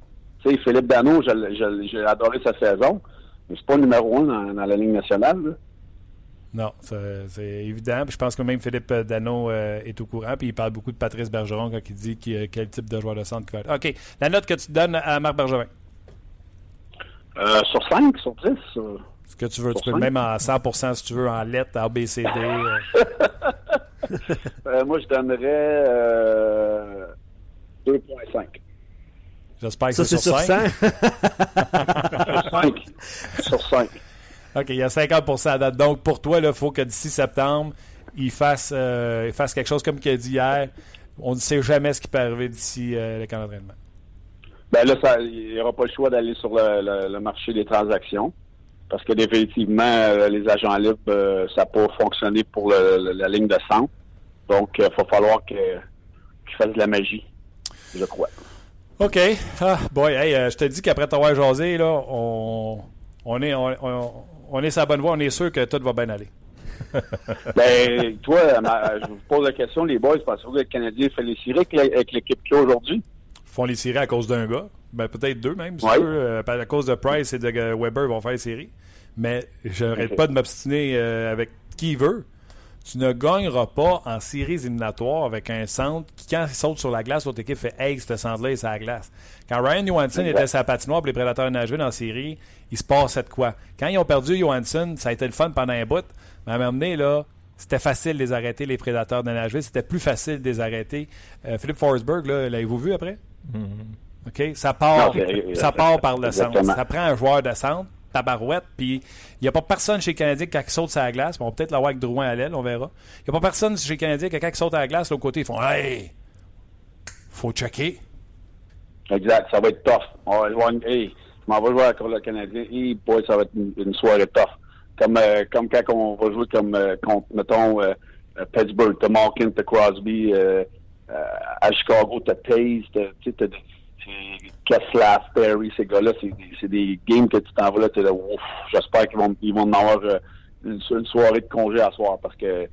Tu sais, Philippe Dano, j'ai adoré sa saison, mais c'est pas le numéro un dans, dans la Ligue nationale. là. Non, c'est évident. Puis je pense que même Philippe Dano euh, est au courant. Puis il parle beaucoup de Patrice Bergeron quand il dit qui- euh, quel type de joueur de centre qu'il va être. OK. La note que tu donnes à Marc Bergevin. Euh, sur 5, sur 10. sur- Ce que tu veux. Tu Sur peux cinq? même en 100% si tu veux, en lettres, en BCD. *laughs* euh. Euh, moi, je donnerais euh, 2.5. J'espère que Ça, c'est sur sur 5. 100. *laughs* Sur 5. sur 5. OK, il y a 50% à date. Donc, pour toi, il faut que d'ici septembre, il fasse, euh, il fasse quelque chose comme qu'il a dit hier. On ne sait jamais ce qui peut arriver d'ici euh, le camp d'entraînement. Ben là, ça- il n'y aura pas le choix d'aller sur le, le- le marché des transactions. Parce que définitivement, euh, les agents libres, euh, ça n'a pas fonctionné pour le- la ligne de centre. Donc, il va falloir que- qu'ils fassent de la magie, je crois. OK. Ah, boy, hey, je te dis qu'après t'avoir jasé, là, on, on est, on, on- on est sur la bonne voie. On est sûr que tout va bien aller. *laughs* Ben, toi, je vous pose la question, les boys, pensez-vous que le Canadien fait les séries avec l'équipe qu'il y a aujourd'hui? Ils font les séries à cause d'un gars. Ben, peut-être deux même, si Ouais. Euh, à cause de Price et de euh, Weber, ils vont faire les séries. Mais je n'arrête pas de m'obstiner euh, avec qui veut. Tu ne gagneras pas en séries éliminatoires avec un centre qui, quand il saute sur la glace, l'autre équipe fait Hey, ce centre-là est sur la glace. Quand Ryan Johansson était sur la patinoire pour les Prédateurs de Nashville en série, il se passait de quoi? Quand ils ont perdu Johansson, ça a été le fun pendant un bout, mais à un moment donné, là, c'était facile de les arrêter, les Prédateurs de Nashville. C'était plus facile de les arrêter. Euh, Philippe Forsberg, là, l'avez-vous vu après? OK? Ça part, Non, c'est- ça part par le centre. Ça prend un joueur de centre, tabarouette, puis il n'y a pas personne chez les qui, saute sur la glace, on va peut-être l'avoir avec Drouin à l'aile, on verra. Il n'y a pas personne chez les qui, quand il saute à la glace, l'autre côté, ils font Hey! Faut checker. Exact, ça va être tough. On va jouer hey, je m'en vais jouer le Canadien. Hey, boy, ça va être une, soirée tough. Comme, euh, comme quand on va jouer comme euh, contre, mettons, euh, euh, Pittsburgh, t'as Malkin, t'as Crosby, euh, à Chicago, t'as Taze, t'as, tu Kessler, Perry, ces gars-là, c'est, des- games que tu t'en vas là, t'es là, ouf, j'espère qu'ils vont, ils vont en avoir euh, une, une soirée de congé à soir parce que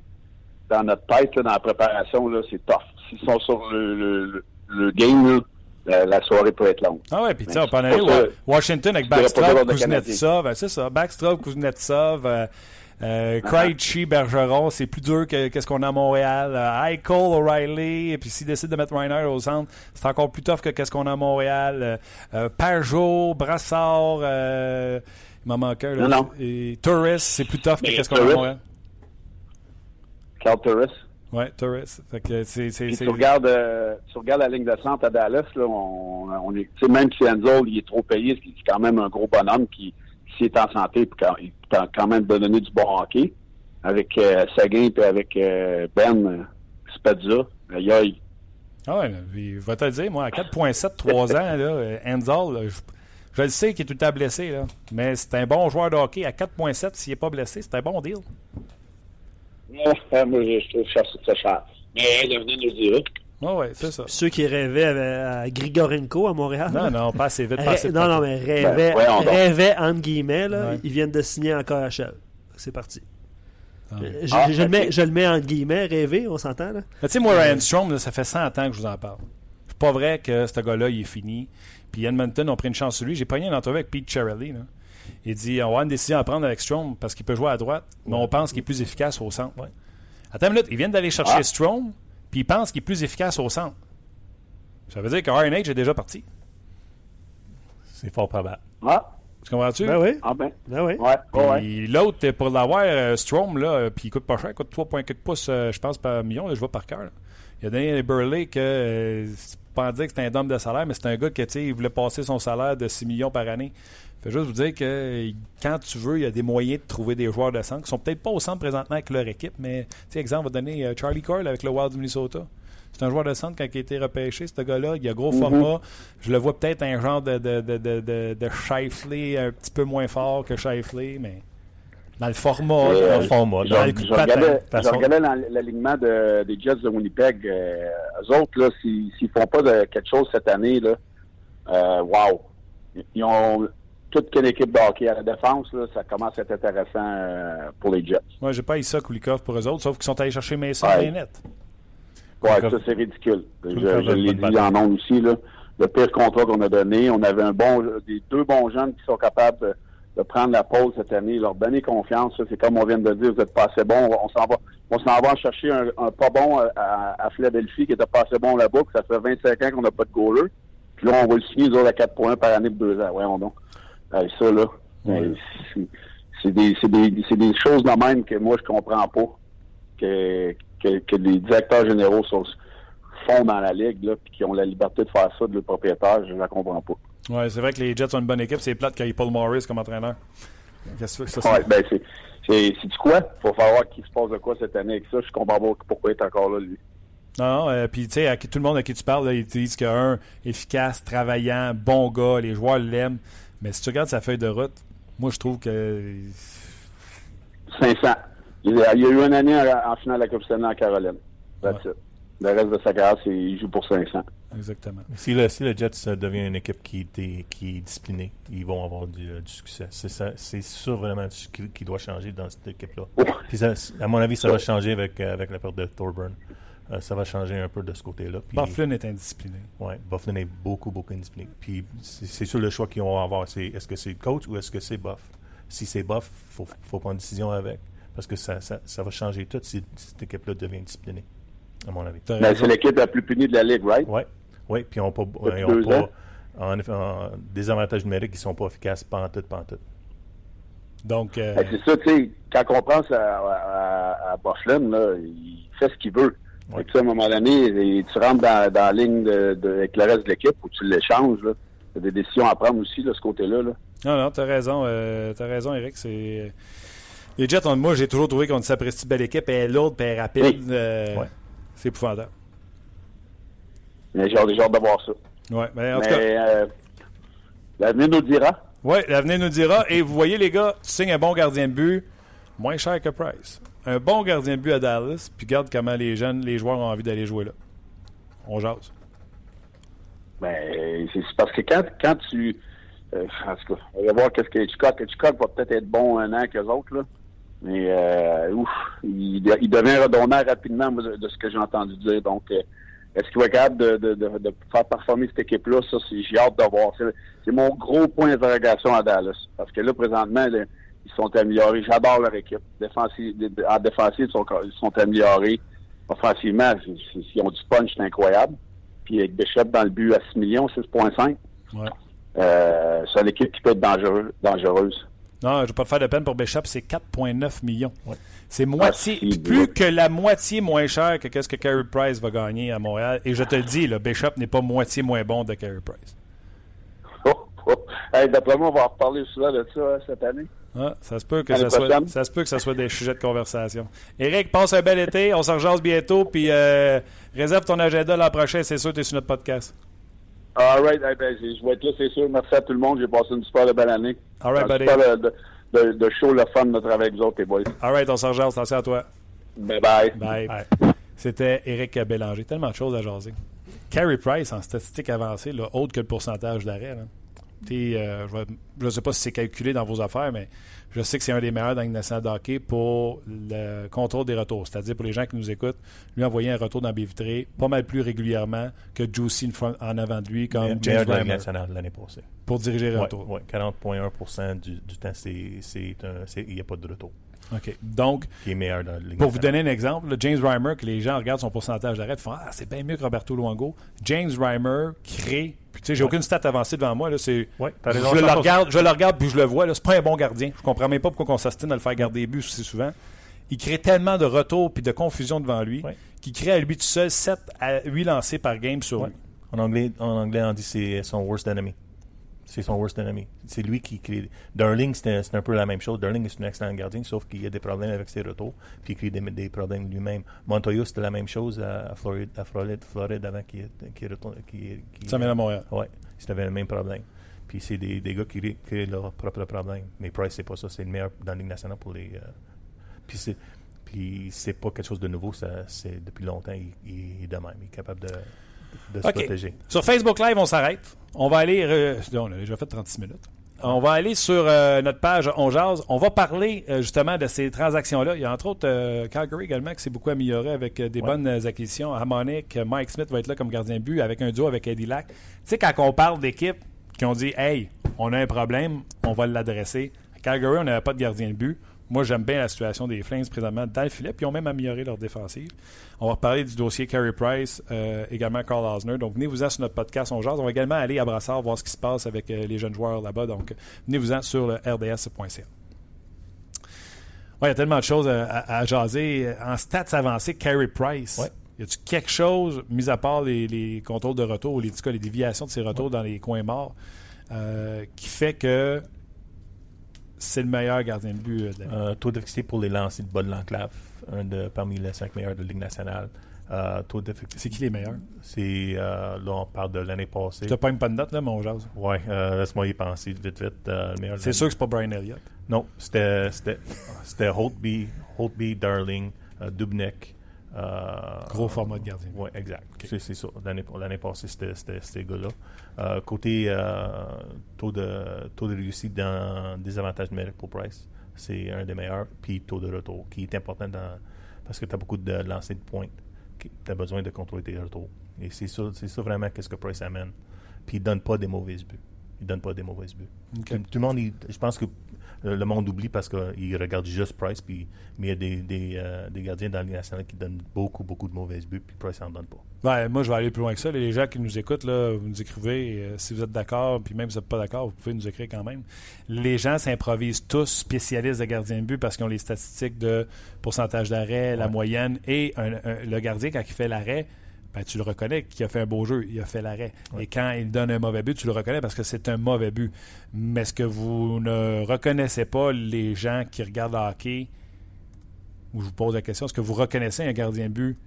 dans notre tête, là, dans la préparation, c'est tough. S'ils sont sur le, le, le, le game, là, la, la soirée peut être longue. Ah ouais, puis tu sais, on peut en aller Washington avec de Kuznetsov, euh, c'est ça, Backstrop, Kuznetsov, euh. Krejci, Bergeron, c'est plus dur que qu'est-ce qu'on a à Montréal. Euh, Eichel, O'Reilly, et puis s'ils décident de mettre Reiner au centre, c'est encore plus tough que qu'est-ce qu'on a à Montréal. Euh, euh, Pajot, Brassard, euh, il m'en manque un, là. Non, non. Et Torres, c'est plus tough que qu'est-ce qu'on a à Torres- Montréal. Carl Turris. Ouais, Torres. Fait que c'est, c'est, tu regardes, euh, tu regardes la ligne de centre à Dallas, là, on, on est, même si Enzo, il est trop payé, c'est quand même un gros bonhomme qui, s'il est en santé, puis quand, il peut quand même donner du bon hockey. Avec euh, Seguin puis avec euh, Ben euh, Spezza, aïe aïe. Ah ouais, mais il va te le dire, moi, à 4.7, 3 ans, là, euh, Enzel, je, je le sais qu'il est tout le temps blessé, là, mais c'est un bon joueur de hockey. À 4.7, s'il n'est pas blessé, c'est un bon deal. Moi, je, trouve ça, ça cher. Mais l'avenir nous le dira. Oui, ouais, c'est ça. Ceux qui rêvaient à, à Grigorenko à Montréal. Non, non, pas assez vite, pas Rê- assez non, non, mais rêvaient, Ben, rêvaient entre guillemets, là, Ouais. ils viennent de signer en KHL. C'est parti. Ah. Euh, Je, Ah, je le mets, je le mets entre guillemets, rêver, on s'entend, Tu sais, moi, Ryan Strom, là, ça fait 100 ans que je vous en parle. Suis pas vrai que ce gars-là, il est fini. Puis Edmonton ont pris une chance sur lui. J'ai pogné une entrevue avec Pete Cherrelli. Là. Il dit on va avoir une décision à prendre avec Strom parce qu'il peut jouer à droite, mais on pense qu'il est plus efficace au centre. Ouais. Attends une minute, ils viennent d'aller chercher Ah. Strom, puis ils pensent qu'il est plus efficace au centre. Ça veut dire que RNH est déjà parti. C'est fort probable. Ah, Tu comprends-tu? Ben oui. ah ben. Ben oui. Ouais, ouais, ouais. Puis l'autre, pour l'avoir, euh, Strom, là, euh, puis il coûte pas cher, il coûte 3,4 pouces, euh, je pense, par million, là, je vois par cœur. Il a donné à Burley que, euh, c'est pas en dire que c'est un homme de salaire, mais c'est un gars qui, tu sais, il voulait passer son salaire de 6 millions par année. Je veux juste vous dire que quand tu veux, il y a des moyens de trouver des joueurs de centre qui sont peut-être pas au centre présentement avec leur équipe, mais, tu sais, exemple, on va donner euh, Charlie Cole avec le Wild du Minnesota. C'est un joueur de centre quand il a été repêché, ce gars-là. Il a gros format. Je le vois peut-être un genre de, de, de, de, de, de Shifley un petit peu moins fort que Shifley, mais dans le format. Euh, dans le format, Je, dans le je regardais, je regardais l'alignement de- des Jets de Winnipeg. Euh, eux autres, s'ils s'ils font pas de quelque chose cette année, là, euh, wow. Ils ont toute qu'une équipe de hockey à la défense, là, ça commence à être intéressant euh, pour les Jets. Moi, j'ai pas ça Kulikov pour eux autres, sauf qu'ils sont allés chercher Mason Ouais. bien net. Ouais, ça c'est ridicule. Je, l'ai dit en ondes aussi, là. Le pire contrat qu'on a donné, on avait un bon, des deux bons jeunes qui sont capables de, de prendre la pause cette année, leur donner confiance. ça, C'est comme on vient de dire, vous êtes pas assez bon. On s'en va, on s'en va chercher un, un pas bon à, Philadelphie qui était pas assez bon là-bas. puis Ça fait 25 ans qu'on n'a pas de goaler. Puis là, on va le signer nous autres, à 4 points par année pour deux ans. Voyons donc. Ça là, euh, c'est- des, des, choses de même que moi je comprends pas que, que, que les directeurs généraux sont, font dans la ligue, là, puis qui ont la liberté de faire ça de le propriétaire, je la comprends pas. Ouais, c'est vrai que les Jets ont une bonne équipe. C'est plate qu'il y ait Paul Morris comme entraîneur. Qu'est-ce que ça, Ouais, ben c'est. C'est du quoi? Faut falloir qu'il se passe de quoi cette année avec ça. Je comprends pas pourquoi il est encore là, lui. Non, non, euh, puis tu sais, tout le monde à qui tu parles, là, ils te disent qu'un, efficace, travaillant, bon gars, les joueurs l'aiment. Mais si tu regardes sa feuille de route, moi je trouve que 500. Il y a, il y a eu une année en, finale de la Coupe Stanley en Caroline. That's Ouais. it. Le reste de sa carrière, c'est il joue pour 500. exactement. Si le, si le Jets euh, devient une équipe qui, est- qui est disciplinée, ils vont avoir du, euh, du succès. C'est ça, c'est ça vraiment ce qui, qui doit changer dans cette équipe-là. Oh. À mon avis, ça va changer avec, euh, avec la perte de Thorburn. Euh, ça va changer un peu de ce côté-là. Bufflin est indiscipliné. ouais, Bufflin est beaucoup, beaucoup indiscipliné. Puis c'est sûr le choix qu'ils vont avoir, c'est est-ce que c'est le coach ou est-ce que c'est Buff? Si c'est Buff, il faut, faut prendre une décision avec. Parce que ça, ça, ça va changer tout si cette équipe-là devient disciplinée, à mon avis. Ben, c'est l'équipe la plus punie de la ligue, right? Oui, ouais, puis ils n'ont pas, ils ont pas ans. en, effet, en désavantage numérique, ils sont pas efficaces pantoute, pantoute. Donc, euh, Ben, c'est ça, tu sais, quand on pense à, à, à Bufflin, là, il fait ce qu'il veut. Ouais. À un moment donné, tu rentres dans, dans la ligne de, de- avec le reste de l'équipe ou tu l'échanges, y a des décisions à prendre aussi, de ce côté-là, là. non, non, t'as raison. euh, t'as raison, Eric. C'est. Les Jets, on- moi, j'ai toujours trouvé qu'on s'apprécie belle équipe. Elle est lourde, elle est rapide. Oui. euh, Ouais. C'est épouvantable. Mais j'ai hâte de voir ça. Ouais, ben, en tout cas. Mais euh, l'avenir nous dira. Oui, l'avenir nous dira. Et vous voyez, les gars, tu signes un bon gardien de but, moins cher que Price. Un bon gardien de but à Dallas, puis regarde comment les jeunes, les joueurs ont envie d'aller jouer là. On jase. Ben, c'est parce que quand, quand tu. euh, en tout cas, va voir qu'est-ce que Hitchcock. Hitchcock va peut-être être bon un an qu'eux autres, là. Mais, euh, ouf, il, devient redondant rapidement, de, ce que j'ai entendu dire. Donc, euh, est-ce qu'il va être capable de, faire performer cette équipe-là? Ça, j'ai hâte de voir. C'est, mon gros point d'interrogation à Dallas. Parce que là, présentement, ils sont améliorés. J'adore leur équipe. Défensive, en défensive, ils sont, ils sont améliorés. Offensivement, ils ont du punch, c'est incroyable. Puis avec Bishop dans le but à 6 millions, 6,5. Ouais. Euh, c'est une équipe qui peut être dangereuse. Non, je ne vais pas te faire de peine pour Bishop, c'est 4,9 millions. Ouais. C'est moitié, Ah, si, plus que la moitié moins cher que ce que Carey Price va gagner à Montréal. Et je te le dis, là, Bishop n'est pas moitié moins bon de Carey Price. *laughs* Oh, oh. Hey, D'après moi, on va en reparler souvent de ça hein, cette année. Ah, ça, se peut que ça, soit, prochaine. ça se peut que ça soit des sujets de conversation. Eric, passe un bel été. On s'en rejase bientôt. Puis euh, réserve ton agenda l'an prochain. C'est sûr que tu es sur notre podcast. All right. Hey, ben, je vais être là, c'est sûr. Merci à tout le monde. J'ai passé une super belle année. All right, buddy. super de, de, de show, le fun de travailler avec vous autres, les boys. All right, on s'en rejase. Attention à toi. Bye bye. Bye. C'était Eric Bélanger. Tellement de choses à jaser. Carey Price, en statistique avancée, là, autre que le pourcentage d'arrêt. là. Euh, je ne sais pas si c'est calculé dans vos affaires, mais je sais que c'est un des meilleurs dans le national de hockey pour le contrôle des retours. C'est-à-dire pour les gens qui nous écoutent, lui envoyer un retour dans Bivitré pas mal plus régulièrement que Juicy en avant de lui, comme James la l'année passée. pour diriger le Ouais, retour. ouais, 40,1% du, du temps, il n'y a pas de retour. OK. Donc, Qui est meilleur dans la Ligue Pour vous donner un exemple, là, James Reimer, que les gens regardent son pourcentage d'arrêt, font Ah, c'est bien mieux que Roberto Luongo. James Reimer crée. Puis, tu sais, j'ai Ouais. aucune stat avancée devant moi. Là, c'est, Ouais, je, le 100%. regarde, je le regarde, puis je le vois. Là, c'est pas un bon gardien. Je comprends même pas pourquoi on s'astine à le faire garder des buts aussi souvent. Il crée tellement de retours puis de confusion devant lui Ouais. qu'il crée à lui tout seul 7 à 8 lancés par game sur lui. En anglais, en anglais, on dit c'est son worst enemy. C'est son worst enemy. C'est lui qui crée. Darling, c'est un, peu la même chose. Darling est un excellent gardien, sauf qu'il a des problèmes avec ses retours, puis il crée des, des problèmes lui-même. Montoya, c'était la même chose à, à Floride, à Floride, Floride avant qu'il qu'il retourne. qu'il- qu'il- Ça mène à Montréal. Ouais, c'était le même problème. Puis c'est des, des gars qui cré- créent leurs propres problèmes. Mais Price, c'est pas ça. C'est le meilleur dans la Ligue nationale pour les. euh, puis c'est. Puis c'est pas quelque chose de nouveau. C'est depuis longtemps. Il, il est de même. Il est capable de, de se OK. protéger. Sur Facebook Live, on s'arrête. On va aller. euh, on a déjà fait 36 minutes. On va aller sur euh, notre page On Jase. On va parler euh, justement de ces transactions-là. Il y a entre autres euh, Calgary également qui s'est beaucoup amélioré avec euh, des Ouais. bonnes euh, acquisitions. Harmonic, euh, Mike Smith va être là comme gardien de but avec un duo avec Eddie Lack. Tu sais, quand on parle d'équipes qui ont dit Hey, on a un problème, on va l'adresser. À Calgary, on n'avait pas de gardien de but. Moi, j'aime bien la situation des Flames présentement dans le filet, puis ils ont même amélioré leur défensive. On va reparler du dossier Carey Price, euh, également Carl Osner. Donc, venez-vous-en sur notre podcast On Jase. On va également aller à Brassard voir ce qui se passe avec euh, les jeunes joueurs là-bas. Donc, venez-vous-en sur le rds.ca. Ouais, il y a tellement de choses à, à- à jaser. En stats avancées, Carey Price. Ouais. Y a-tu quelque chose, mis à part les, les contrôles de retour, ou les, les déviations de ces retours dans les coins morts, euh, qui fait que c'est le meilleur gardien de but euh, de l'année? Euh, taux d'efficacité pour les lancers de bas de l'enclave, un de parmi les cinq meilleurs de la Ligue nationale. Euh, taux d'efficacité. C'est qui les meilleurs? C'est euh, là on parle de l'année passée. Tu n'as pas une bonne note, là, mon jase? Ouais, laisse-moi y penser vite vite. meilleur C'est la- sûr que c'est pas Brian Elliott. Non, c'était Holtby, Holtby, Darling, Dubnik. Euh, Gros format de gardien. Oui, exact. C'est c'est ça. L'année l'année passée, c'était c'était ces gars-là. Euh, côté euh, taux, de, taux de réussite dans des avantages numériques pour Price, c'est un des meilleurs. Puis taux de retour, qui est important dans, parce que tu as beaucoup de lancers de pointe. Tu as besoin de contrôler tes retours. Et c'est ça, c'est ça vraiment qu'est-ce que Price amène. Puis il donne pas des mauvais buts. Il donne pas des mauvais buts. Tout, tout le monde, il- je pense que le monde oublie parce qu'il regarde juste Price, puis, mais il y a des, des, euh, des gardiens dans la Ligue nationale qui donnent beaucoup, beaucoup de mauvais buts, puis Price n'en donne pas. Ouais, moi, je vais aller plus loin que ça. Les gens qui nous écoutent, là, vous nous écrivez. euh, si vous êtes d'accord, puis même si vous n'êtes pas d'accord, vous pouvez nous écrire quand même. Les gens s'improvisent tous spécialistes de gardien de but parce qu'ils ont les statistiques de pourcentage d'arrêt, la Ouais. moyenne. Et un- un- le gardien, quand il fait l'arrêt, ben, tu le reconnais qu'il a fait un beau jeu, il a fait l'arrêt. Ouais. Et quand il donne un mauvais but, tu le reconnais parce que c'est un mauvais but. Mais ce que vous ne reconnaissez pas, les gens qui regardent le hockey, où je vous pose la question, est-ce que vous reconnaissez un gardien de but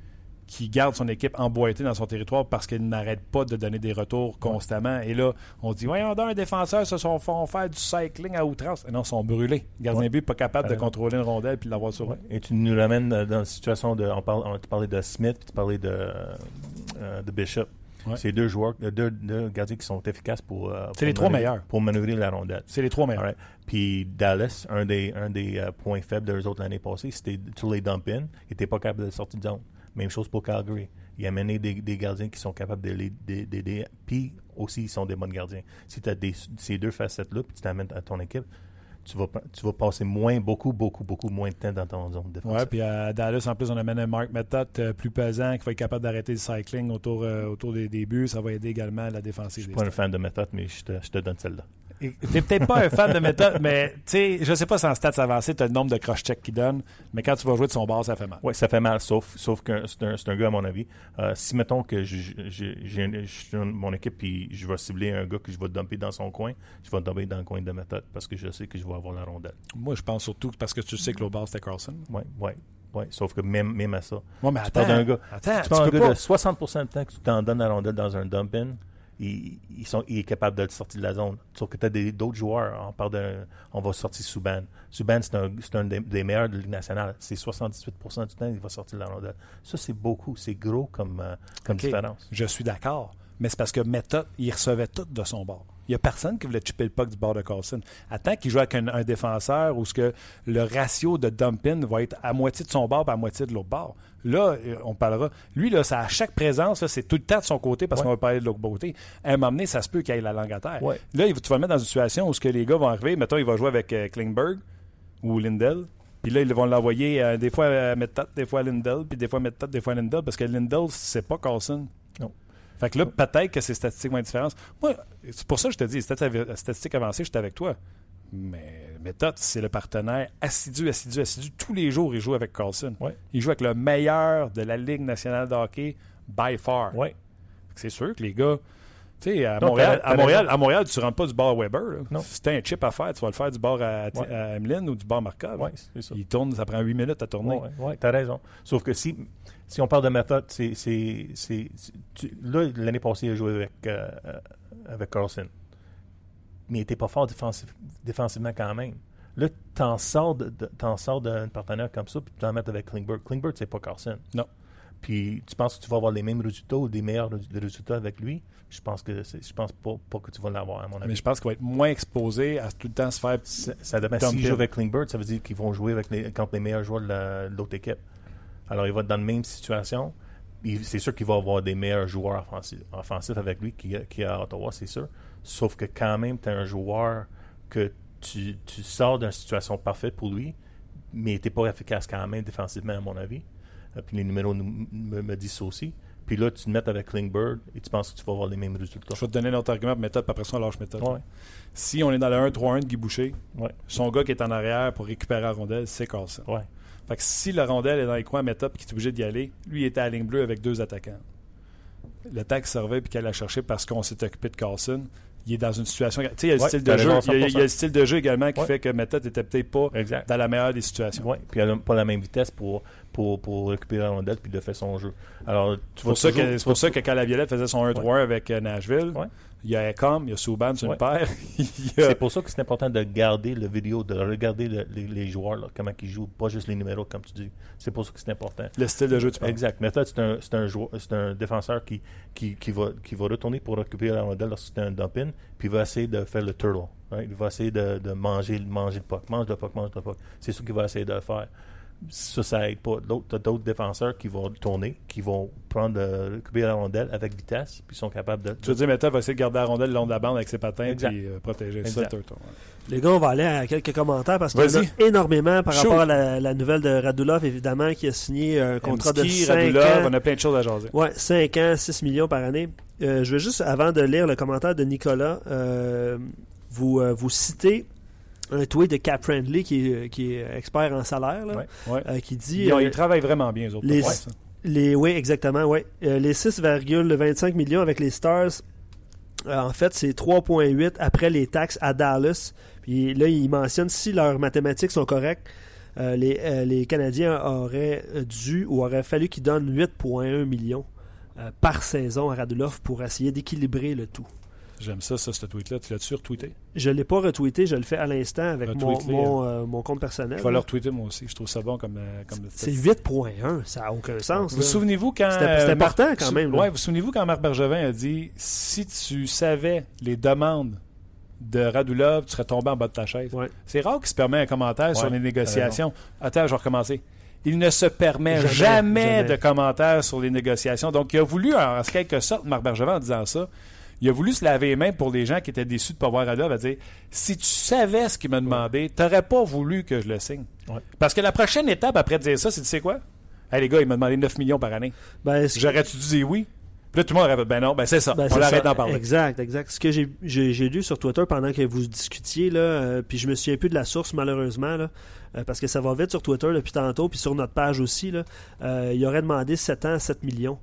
qui garde son équipe emboîtée dans son territoire parce qu'il n'arrête pas de donner des retours constamment. Et là, on dit, voyons un défenseur se sont font faire du cycling à outrance. Et non, ils sont brûlés. Le gardien Ouais. de but pas capable de Euh, contrôler une rondelle puis de l'avoir sur Ouais. Et tu nous ramènes dans la situation de. On parle, on, tu parlais de Smith, puis tu parlais de, euh, de Bishop. C'est deux joueurs, euh, deux, deux gardiens qui sont efficaces pour. euh, C'est les trois manœuvrer- meilleurs. Pour manœuvrer la rondelle. C'est les trois meilleurs. Puis Dallas, un des, un des euh, points faibles d'eux autres l'année passée, c'était tous les dump-in. Ils n'étaient pas capables de sortir de zone. Même chose pour Calgary. Il a mené des, des gardiens qui sont capables de les- de- d'aider. Puis aussi, ils sont des bons gardiens. Si tu as ces deux facettes-là, puis tu t'amènes à ton équipe, tu vas, tu vas passer moins, beaucoup, beaucoup, beaucoup moins de temps dans ton zone défensive. Ouais, puis à Dallas, en plus, on amène un Mark Method euh, plus pesant qui va être capable d'arrêter le cycling autour, euh, autour des, des buts. Ça va aider également la défensive. Je des suis pas un fan de méthode, mais je te, je te donne celle-là. T'es peut-être pas un fan de méthode, mais tu sais, je sais pas si en stats avancés, tu as le nombre de cross-checks qu'il donne, mais quand tu vas jouer de son bord, ça fait mal. Oui, ça fait mal, sauf, sauf que c'est un, c'est un gars, à mon avis. Euh, si, mettons, que je, j'ai- je suis dans mon équipe puis je vais cibler un gars que je vais dumper dans son coin, je vais dumper dans le coin de méthode parce que je sais que je vais avoir la rondelle. Moi, je pense surtout parce que tu sais que l'au bord, c'était Carlson. Oui, oui, oui. Sauf que même, même à ça. Ouais, mais Tu attends, d'un gars, attends, tu tu parles d'un peux gars pas- de 60% du temps que tu t'en donnes la rondelle dans un dump-in, il, ils sont, il est capable de sortir de la zone. Sauf que tu as d'autres joueurs. On parle d'un, on va sortir Subban. Subban, c'est un, c'est un des, des meilleurs de la Ligue nationale. C'est 78% du temps, il va sortir de la rondelle. Ça, c'est beaucoup. C'est gros comme, euh, comme différence. Je suis d'accord. Mais c'est parce que Meta, il recevait tout de son bord. Il n'y a personne qui voulait chipper le puck du bord de Carlson. Attends qu'il joue avec un, un défenseur où ce que le ratio de dumping va être à moitié de son bord et à moitié de l'autre bord. Là, euh, on parlera. Lui, là, ça, à chaque présence, là, c'est tout le temps de son côté parce Ouais. qu'on va parler de l'autre côté. À un moment donné, ça se peut qu'il ait la langue à terre. Ouais. Là, il- tu vas le mettre dans une situation où ce que les gars vont arriver. Mettons, il va jouer avec euh, Klingberg ou Lindell. Puis là, ils vont l'envoyer euh, des fois à Mettat, des fois à Lindell, puis des fois à Mettat, des fois à Lindell, parce que Lindell, c'est pas Carlson. Non. Fait que là, peut-être que ces statistiques vont être différentes. Moi, c'est pour ça que je te dis, stati- statistiques avancées, j'étais avec toi. Mais Mettat, c'est le partenaire assidu, assidu, assidu. Tous les jours, il joue avec Carlson. Ouais. Il joue avec le meilleur de la Ligue nationale de hockey, by far. Ouais. C'est sûr que les gars, tu sais, à, Montréal, à, Montréal, à Montréal, tu rentres pas du bar Weber. là. Non. Si t'as un chip à faire, tu vas le faire du bar à, Ouais. à Emeline ou du bar Markov. Ouais, c'est ça. Il tourne, ça prend 8 minutes à tourner. Oui, ouais, t'as raison. Sauf que si, si on parle de méthode, c'est. tu- là, l'année passée, il a joué avec, euh, avec Carlson. Mais il n'était pas fort défensif- défensivement quand même. Là, t'en sors, de, de- t'en sors d'un partenaire comme ça, puis tu t'en mets avec Klingberg. Klingberg, c'est pas Carlson. Non. Puis tu penses que tu vas avoir les mêmes résultats ou des meilleurs rés- résultats avec lui? Je pense que c'est- je pense pas, pas que tu vas l'avoir, à mon avis. Mais je pense qu'il va être moins exposé à tout le temps se faire. Ça, ça dépend. S'ils jouent avec Klingberg, ça veut dire qu'ils vont jouer avec les, contre les meilleurs joueurs de la- de l'autre équipe. Alors, il va être dans la même situation. C'est sûr qu'il va avoir des meilleurs joueurs offensifs, offensifs avec lui qui, qui à Ottawa, c'est sûr. Sauf que quand même, tu as un joueur que tu, tu sors d'une situation parfaite pour lui, mais tu n'es pas efficace quand même défensivement, à mon avis. Euh, Puis les numéros nous- me, me disent ça aussi. Puis là, tu te mets avec Klingberg et tu penses que tu vas avoir les mêmes résultats. Je vais te donner notre argument pour méthode, puis après ça, on lâche méthode. Ouais, Si on est dans le 1-3-1 de Guy Boucher, ouais, son gars qui est en arrière pour récupérer la rondelle, c'est Carlson. ouais. Fait que si la rondelle est dans les coins à méthode et qu'il est obligé d'y aller, lui, il était à la ligne bleue avec deux attaquants. Le qu'il servait puis qu'elle a cherché parce qu'on s'est occupé de Carlson, il est dans une situation. Tu sais, il y a le Ouais, style de jeu. raison, Il y a, il y a le 100%. style de jeu également qui Ouais. fait que méthode était peut-être pas Exact. dans la meilleure des situations. Oui, puis elle n'a pas la même vitesse pour, pour, pour récupérer la rondelle puis de faire son jeu. Alors, tu C'est pour, ça que, c'est pour ça que quand la Violette faisait son 1-3-1 Ouais. avec euh, Nashville, Ouais. il y a Ecom, il y a Souban sur Ouais. une paire. *laughs* a- C'est pour ça que c'est important de garder le vidéo, de regarder le- les, les joueurs, là, comment ils jouent, pas juste les numéros, comme tu dis. C'est pour ça que c'est important. le style de jeu, tu parles. Exact. Method, c'est un, c'est un, joueur- c'est un défenseur qui, qui, qui, va, qui va retourner pour récupérer la rondelle lorsque c'est un dump-in, puis il va essayer de faire le turtle. right? Il va essayer de, de manger, manger le puck. Mange le puck, mange le puck. C'est ce qu'il va essayer de faire. Ça, ça aide pas. D'autres, t'as d'autres défenseurs qui vont tourner, qui vont prendre, euh, récupérer la rondelle avec vitesse, puis sont capables de. Tu veux dire, méthode va essayer de garder la rondelle le long de la bande avec ses patins Exact. et protéger ça, Exact. ouais. Les gars, on va aller à quelques commentaires parce qu'il y en a énormément par rapport à la, la nouvelle de Radulov, évidemment, qui a signé un contrat de Emski, 5 Radulov, ans. on a plein de choses à jaser. Ouais, 5 ans, 6 millions par année. Euh, je veux juste, avant de lire le commentaire de Nicolas, euh, vous, euh, vous citez un tweet de Cap Friendly, qui est, qui est expert en salaire, là, Ouais. Ouais. euh, qui dit... Ils, ont- euh, ils travaillent vraiment bien, les autres. les- ça. Les, oui, exactement, oui. Euh, les 6,25 millions avec les Stars, euh, en fait, c'est 3,8 après les taxes à Dallas. Puis là, il mentionne si leurs mathématiques sont correctes, euh, les, euh, les Canadiens auraient dû ou auraient fallu qu'ils donnent 8,1 millions euh, par saison à Radulov pour essayer d'équilibrer le tout. J'aime ça, ça, ce tweet-là. Tu l'as-tu retweeté? Je ne l'ai pas retweeté, je le fais à l'instant avec mon, euh, mon compte personnel. Je vais le retweeter moi aussi. Je trouve ça bon comme. euh, comme C'est 8,1, ça n'a aucun sens. Vous souvenez-vous quand. Marc- important, quand même. Ouais, vous souvenez-vous quand Marc Bergevin a dit si tu savais les demandes de Radulov, tu serais tombé en bas de ta chaise. Ouais. C'est rare qu'il se permet un commentaire sur les négociations. Attends, je vais recommencer. Il ne se permet jamais, Jamais, jamais. de commentaires sur les négociations. Donc, il a voulu, en quelque sorte, Marc Bergevin, en disant ça, il a voulu se laver les mains pour les gens qui étaient déçus de ne pas voir Radulov, à dire si tu savais ce qu'il m'a demandé, tu n'aurais pas voulu que je le signe. Ouais. Parce que la prochaine étape après de dire ça, c'est tu sais quoi? Hey, les gars, il m'a demandé 9 millions par année. Ben, J'aurais-tu dû dire oui? Puis là, tout le monde aurait ben non, ben c'est ça. Ben, on c'est arrête ça. d'en parler. Exact, exact. Ce que j'ai- lu sur Twitter pendant que vous discutiez, là, euh, puis je me souviens plus de la source malheureusement, là, euh, parce que ça va vite sur Twitter depuis tantôt, puis sur notre page aussi. Là, euh, il aurait demandé 7 ans, 7 millions.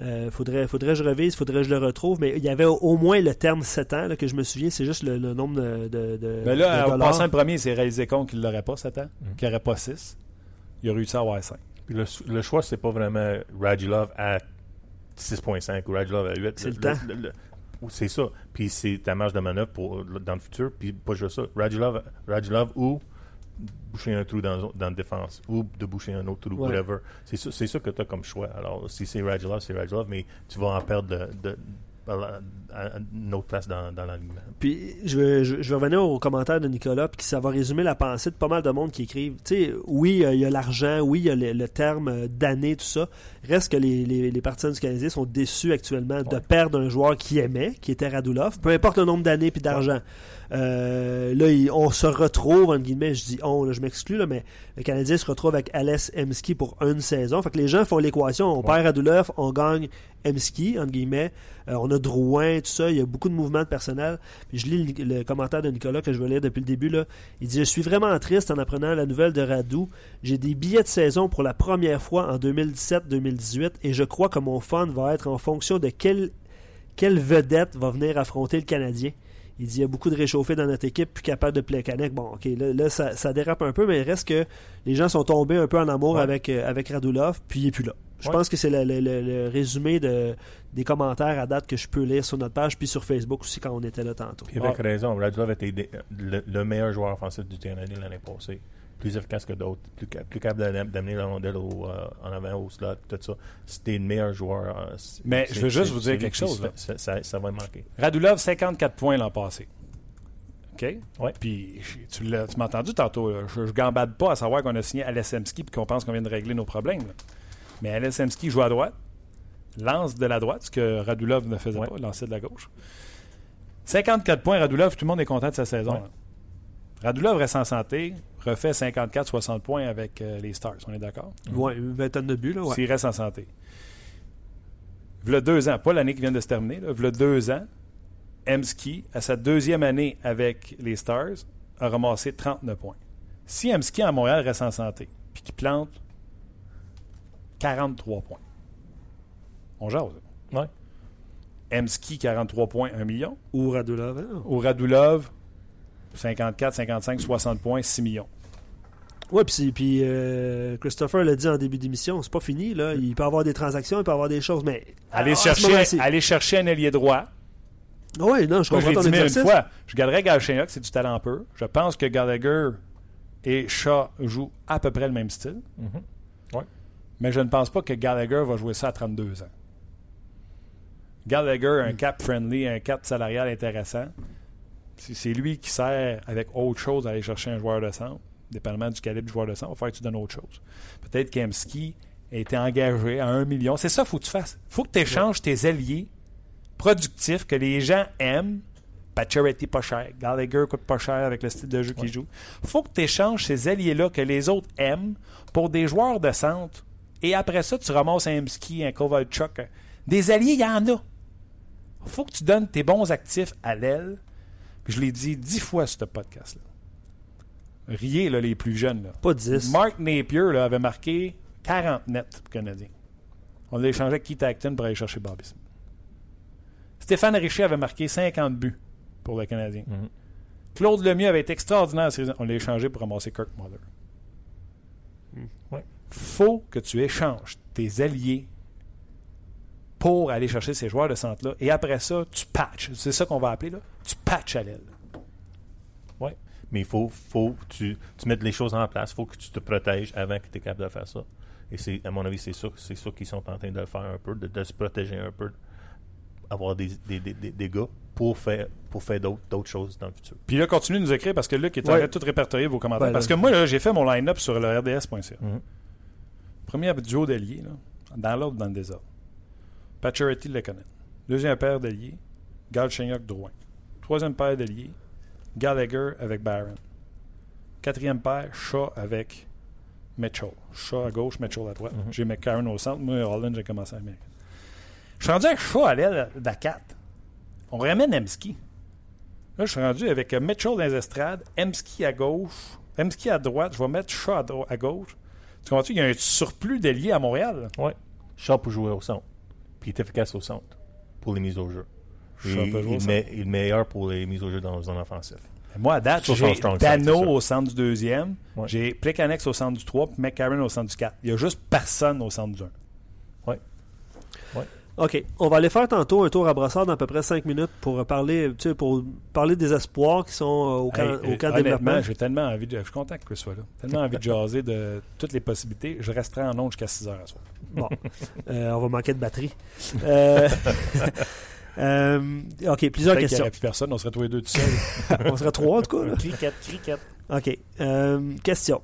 Euh, faudrait, faudrait que je revise, faudrait que je le retrouve, mais il y avait au, au moins le terme 7 ans là, que je me souviens, c'est juste le, le nombre de, de, de- Mais là, de en passant le premier, c'est réalisé con qu'il l'aurait pas 7 ans, Mhm. qu'il n'aurait pas 6. Il a réussi à avoir 5. Puis le, le choix, c'est pas vraiment Radulov à 6.5 ou Radulov à 8. C'est le temps. c'est ça. Puis c'est ta marge de manœuvre pour, dans le futur. Puis pas juste ça. Radulov, Radulov ou boucher un trou dans, dans la défense ou de boucher un autre trou, Ouais. whatever. C'est ça, que tu as comme choix. Alors, si c'est Radulov, c'est Radulov, mais tu vas en perdre de, de, à, une autre place dans, dans l'alignement. Puis je vais, je, je vais revenir au commentaire de Nicolas, puis ça va résumer la pensée de pas mal de monde qui écrivent. Tu sais, oui, euh, il y a l'argent, oui, il y a le, le terme euh, d'année, tout ça. Reste que les, les, les partisans du Canadien sont déçus actuellement de perdre un joueur qui aimait, qui était Radulov, peu importe le nombre d'années puis d'argent. Euh, là, il- on se retrouve, entre guillemets, je dis on, là, je m'exclus, là, mais le Canadien se retrouve avec Alès Emski pour une saison. Fait que les gens font l'équation. On perd Radulov, on gagne Emski, entre guillemets. Euh, on a Drouin, tout ça. Il y a beaucoup de mouvements de personnel. Puis je lis le, le commentaire de Nicolas que je vais lire depuis le début. Là. Il dit Je suis vraiment triste en apprenant la nouvelle de Radou. J'ai des billets de saison pour la première fois en 2017-2018 et je crois que mon fun va être en fonction de quelle, quelle vedette va venir affronter le Canadien. Il dit il y a beaucoup de réchauffés dans notre équipe, plus capable de play connect. Bon, ok, là, là, ça, ça dérape un peu, mais il reste que les gens sont tombés un peu en amour Ouais. avec, euh, avec Radulov, puis il est plus là. Je Ouais. pense que c'est le, le- le- le résumé de, des commentaires à date que je peux lire sur notre page, puis sur Facebook aussi quand on était là tantôt. Puis avec raison, Radulov était le meilleur joueur offensif du Canadien l'année passée. Plus efficace que d'autres, plus, ca- plus capable d'am- d'amener la rondelle au, euh, en avant au slot, tout ça. C'était le meilleur joueur. euh, Mais je veux juste vous dire quelque chose, là. Ça, ça, ça va manquer. Radulov, 54 points l'an passé. OK? Ouais. Puis tu, l'as- tu m'as entendu tantôt. là. Je, je gambade pas à savoir qu'on a signé Alessemski et qu'on pense qu'on vient de régler nos problèmes. là. Mais Alessemski joue à droite, lance de la droite, ce que Radulov ne faisait Ouais. pas, lancer de la gauche. 54 points, Radulov, tout le monde est content de sa saison. Ouais. là. Radulov reste en santé, refait 54-60 points avec euh, les Stars. On est d'accord? Ouais, une vingtaine de buts, là, ouais. S'il reste en santé. V'là deux ans, pas l'année qui vient de se terminer, là, v'là deux ans, Emski, à sa deuxième année avec les Stars, a ramassé 39 points. Si Emski à Montréal reste en santé, puis qu'il plante 43 points, on jase. Ouais. Emski, 43 points, 1 million. Ou Radulov. hein? Ou Radulov, 54, 55, 60 points, 6 millions. Ouais, puis, euh, Christopher l'a dit en début d'émission, c'est pas fini, là. Il peut avoir des transactions, il peut avoir des choses, mais. Allez, ce chercher, allez chercher un ailier droit. Ouais, non, je Moi, comprends ton dit une fois. Je garderais Galchenyuk, c'est du talent pur. Je pense que Gallagher et Shaw jouent à peu près le même style. Mhm. Mais je ne pense pas que Gallagher va jouer ça à 32 ans. Gallagher, un cap friendly, un cap salarial intéressant. Si c'est lui qui sert avec autre chose à aller chercher un joueur de centre, dépendamment du calibre du joueur de centre, il va falloir que tu donnes autre chose. Peut-être qu'Emski a été engagé à 1 million. C'est ça qu'il faut que tu fasses. Il faut que tu échanges tes alliés productifs que les gens aiment. Pacioretty pas cher. Gallagher coûte pas cher avec le style de jeu qu'il joue. Il faut que tu échanges ces alliés-là que les autres aiment pour des joueurs de centre. Et après ça, tu ramasses un Emski, un Kovalchuk. Des alliés, il y en a. Il faut que tu donnes tes bons actifs à l'aile. Je l'ai dit dix fois sur ce podcast-là. Riez, là, les plus jeunes. Là. Pas 10. Mark Napier là, avait marqué 40 nets pour le Canadien. On l'a échangé avec Keith Acton pour aller chercher Bobby Smith. Stéphane Richer avait marqué 50 buts pour le Canadien. Mhm. Claude Lemieux avait été extraordinaire. On l'a échangé pour ramasser Kirk Muller. Ouais. faut que tu échanges tes alliés pour aller chercher ces joueurs de centre-là. Et après ça, tu patches. C'est ça qu'on va appeler, là. Tu patches à l'aile. Mais il faut, faut que tu, tu mettes les choses en place. Il faut que tu te protèges avant que tu es capable de faire ça. Et c'est, à mon avis, c'est ça, c'est ça qu'ils sont en train de le faire un peu, de, de se protéger un peu, avoir des, des, des, des- des gars pour faire, pour faire d'autres, d'autres choses dans le futur. Puis là, continuez de nous écrire parce que Luc est en Ouais. train de tout répertorier vos commentaires. Là. parce que moi, là, j'ai fait mon line-up sur le RDS.ca. Mhm. Premier duo d'alliés, là, dans l'ordre, dans le désordre. Le connaît. Deuxième paire d'alliés, Galchenyuk Drouin. Troisième paire d'alliés, Gallagher avec Barron. Quatrième paire, Shaw avec Mitchell. Shaw à gauche, Mitchell à droite. Mhm. J'ai McCarron au centre. Moi, Holland, j'ai commencé à Amérique. Je suis rendu avec Shaw à l'aile de la 4. On ramène Emski. Là, je suis rendu avec Mitchell dans les estrades, Emski à gauche, Emski à droite. Je vais mettre Shaw à, gauche. Tu comprends-tu? Il y a un surplus d'alliés à Montréal. Ouais. Shaw pour jouer au centre. Puis il est efficace au centre pour les mises au jeu. Et il, met- il est meilleur pour les mises au jeu dans la zone offensive. Moi, à date, j'ai Dano au centre du deuxième, Ouais. j'ai Plekanex au centre du 3, puis McCarron au centre du 4. Il n'y a juste personne au centre du 1. OK. On va aller faire tantôt un tour à brossard dans à peu près 5 minutes pour parler, tu sais, pour parler des espoirs qui sont euh, au camp, Hey, au euh, camp de honnêtement, développement. j'ai tellement envie de. Je suis content que Chris soit là. Tellement envie de jaser de toutes les possibilités. Je resterai en onde jusqu'à 6 heures à soir. Bon. *laughs* Euh, on va manquer de batterie. Euh, *laughs* Euh, OK, plusieurs Peut-être qu'il n'y questions. aurait plus personne, on serait tous les deux tout seuls. *laughs* On serait trois, en tout cas. là. cricket, cricket. OK. Euh, question.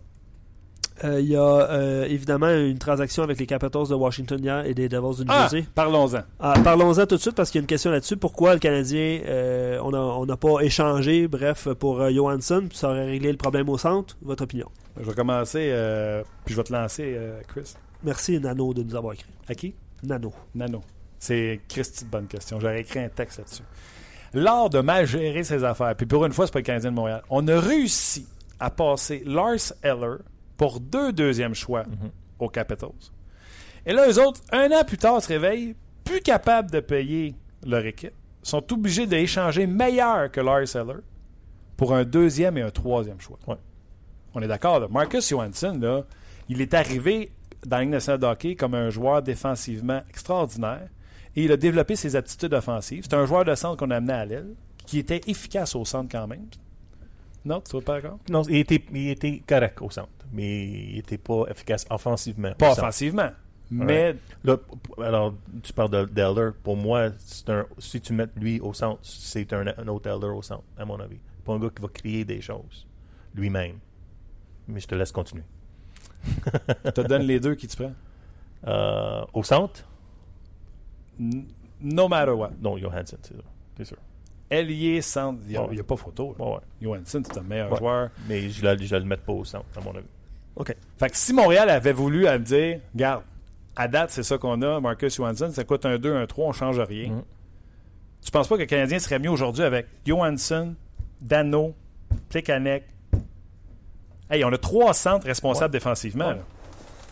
Euh, Il y a euh, évidemment une transaction avec les Capitals de Washington hier et des Devils du New Ah, Jersey. parlons-en. Ah, Parlons-en tout de suite parce qu'il y a une question là-dessus. Pourquoi le Canadien, euh, on n'a on pas échangé, bref, pour euh, Johansson, puis ça aurait réglé le problème au centre? Votre opinion? Je vais commencer, euh, puis je vais te lancer, euh, Chris. Merci, Nano, de nous avoir écrit. À qui? Nano. Nano. C'est Christy bonne question. J'aurais écrit un texte là-dessus. Lors de mal gérer ses affaires, puis pour une fois, c'est pas le Canadien de Montréal, on a réussi à passer Lars Eller pour deux deuxièmes choix aux Capitals. Et là, eux autres, un an plus tard, se réveillent, plus capables de payer leur équipe, sont obligés d'échanger meilleur que Lars Eller pour un deuxième et un troisième choix. Ouais. On est d'accord. Marcus Johansson, là, il est arrivé dans la Ligue nationale de hockey comme un joueur défensivement extraordinaire et il a développé ses aptitudes offensives. C'est un joueur de centre qu'on a amené à l'aile qui était efficace au centre quand même. Non, tu trouves pas d'accord? Non, il était, il était correct au centre, mais il n'était pas efficace offensivement. Pas centre. offensivement. Mais Là, alors, tu parles de- d'Elder. Pour moi, un, si tu mets lui au centre, c'est un, un autre Elder au centre, à mon avis. Pas un gars qui va créer des choses lui-même. Mais je te laisse continuer. je *laughs* te donne les deux qui tu prends? Euh, au centre, No matter what. non, Johansson, c'est sûr. C'est sûr? Ailier, centre, il n'y a, pas photo. là. Ouais, ouais. Johansson, c'est un meilleur Ouais. joueur. Mais je ne le mets pas au centre, à mon avis. OK. Fait que si Montréal avait voulu à me dire, regarde, à date, c'est ça qu'on a, Marcus Johansson, ça coûte un 2, un 3, on change rien. Mhm. Tu penses pas que le Canadien serait mieux aujourd'hui avec Johansson, Dano, Plekanec? Hey, on a trois centres responsables défensivement.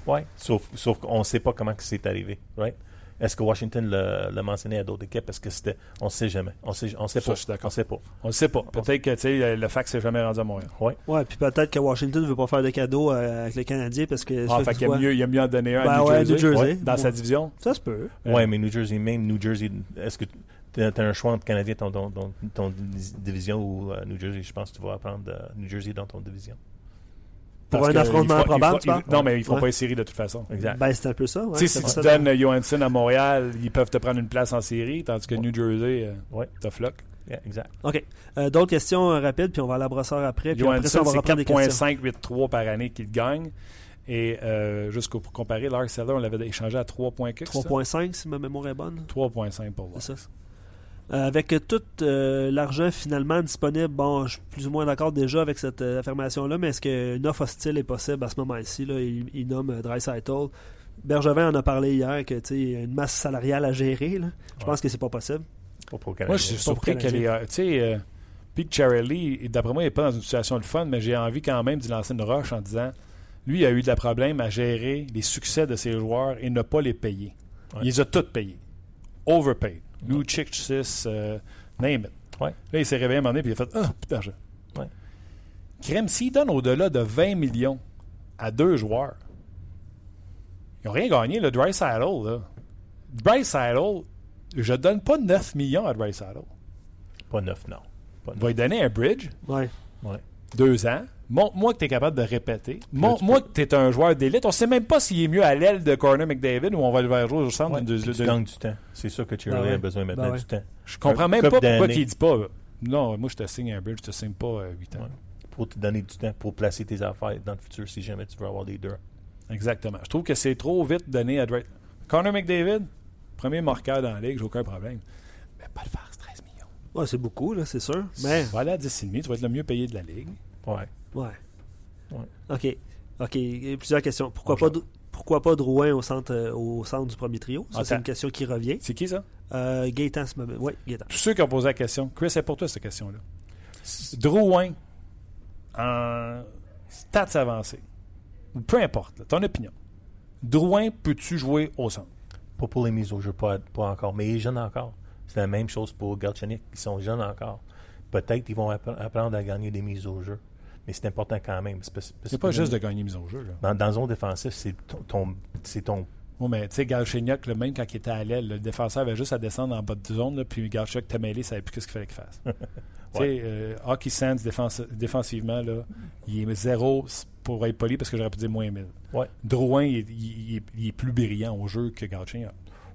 Ouais. Sauf, sauf qu'on ne sait pas comment c'est arrivé, right? Est-ce que Washington l'a l'a mentionné à d'autres équipes? Est-ce que c'était... On ne sait jamais. On sait, on sait Ça, pas. je suis d'accord. On sait pas. On le sait pas. Peut-être que tu sais, le- fax s'est jamais rendu à Montréal. Ouais. Ouais, puis peut-être que Washington ne veut pas faire de cadeaux euh, avec les Canadiens parce que. Ah, fait fait qu'il mieux, il aime mieux en donner un Ben à New ouais, Jersey, New Jersey. Ouais, dans sa division. Ça se peut. Ouais. Ouais, mais New Jersey, même New Jersey, est-ce que tu as, un choix entre Canadien ton, ton, ton, ton di- division ou euh, New Jersey? Je pense que tu vas prendre euh, New Jersey dans ton division. Pour Parce un affrontement il- Non, mais ils feront Ouais. pas une série de toute façon. Exact. Ben, c'est un peu ça. ouais, si tu donnes Johansson à Montréal, ils peuvent te prendre une place en série, tandis que New Jersey, euh, Ouais. t'as floc. Yeah, exact. OK. Euh, D'autres questions euh, rapides, puis on va à la brosseur après. Puis Johansson, c'est reprendre des questions. 4.583 par année qu'il gagne. Et euh, juste pour comparer, Lars Seller, on l'avait échangé à 3.4. 3.5, si ma mémoire est bonne. 3.5 pour voir. C'est ça. Euh, avec tout euh, l'argent finalement disponible, bon, je suis plus ou moins d'accord déjà avec cette euh, affirmation-là, mais est-ce qu'une offre hostile est possible à ce moment-ci? Il, il nomme euh, Dreisaitl. Bergevin en a parlé hier que tu sais, il y a une masse salariale à gérer. là. Je pense que c'est pas possible. Pas pour le Moi, je suis surpris qu'elle est. Tu sais, euh, Pete Charelli, d'après moi, il n'est pas dans une situation de fun, mais j'ai envie quand même d'y lancer une roche en disant lui, il a eu de la problème à gérer les succès de ses joueurs et ne pas les payer. Ouais. Il les a tous payés. Overpaid. Lucic 6, euh, name it. Ouais. Là, il s'est réveillé un moment donné et il a fait Ah, putain, je. Ouais. Crème, s'il donne au-delà de 20 millions à deux joueurs, ils n'ont rien gagné, le Dry là. Dry je donne pas 9 millions à Dry Pas neuf, non. Pas on neuf. va lui donner un bridge, Ouais. Ouais. deux ans. Montre-moi que tu es capable de répéter. Montre-moi que tu es un joueur d'élite. On sait même pas s'il est mieux à l'aile de Corner McDavid ou on va le faire jouer au centre. Ouais, de- de- tu de- gagnes du temps. C'est sûr que Thierry Ben ouais. a besoin maintenant Ben ouais. du temps. je comprends un même pas pourquoi il dit pas non, moi je te signe un bridge, je te signe pas 8 ans. Ouais. Pour te donner du temps, pour placer tes affaires dans le futur si jamais tu veux avoir des deux. Exactement. Je trouve que c'est trop vite donné à Dre. Connor McDavid, premier marqueur dans la ligue, j'ai aucun problème. Mais pas le faire, c'est 13 millions. Ouais, c'est beaucoup, là, c'est sûr. Mais, Voilà, à 10,5, tu vas être le mieux payé de la ligue. Ouais. Ouais. Ouais. OK. OK. Plusieurs questions. Pourquoi, Bonjour. pas, pourquoi pas Drouin au centre, euh, au centre du premier trio? Ça, c'est une question qui revient. C'est qui ça? Euh, Gaétan. Oui, Gaétan. Tous ceux qui ont posé la question. Chris, c'est pour toi cette question-là. Drouin, en stats avancées, ou peu importe, là, ton opinion. Drouin, peux-tu jouer au centre? Pas pour les mises au jeu, pas, pas encore. Mais il est jeune encore. C'est la même chose pour Galchenyuk. Ils sont jeunes encore. Peut-être qu'ils vont app- apprendre à gagner des mises au jeu. Mais c'est important quand même. C'est, pas juste de gagner mise au jeu. Là. Dans, dans zone défensive, c'est ton, ton-. Bon, mais tu sais, Galchenyuk, le même quand il était à l'aile, le défenseur avait juste à descendre en bas de zone, là, puis Galchenyuk t'a mêlé, il savait plus ce qu'il fallait qu'il fasse. *laughs* Tu sais, euh, Hockey Sands, défense- défensivement, là, il est zéro pour être poli parce que j'aurais pu dire moins 1000. Ouais. Drouin, il, est- il- il est, il est plus brillant au jeu que Galchenyuk.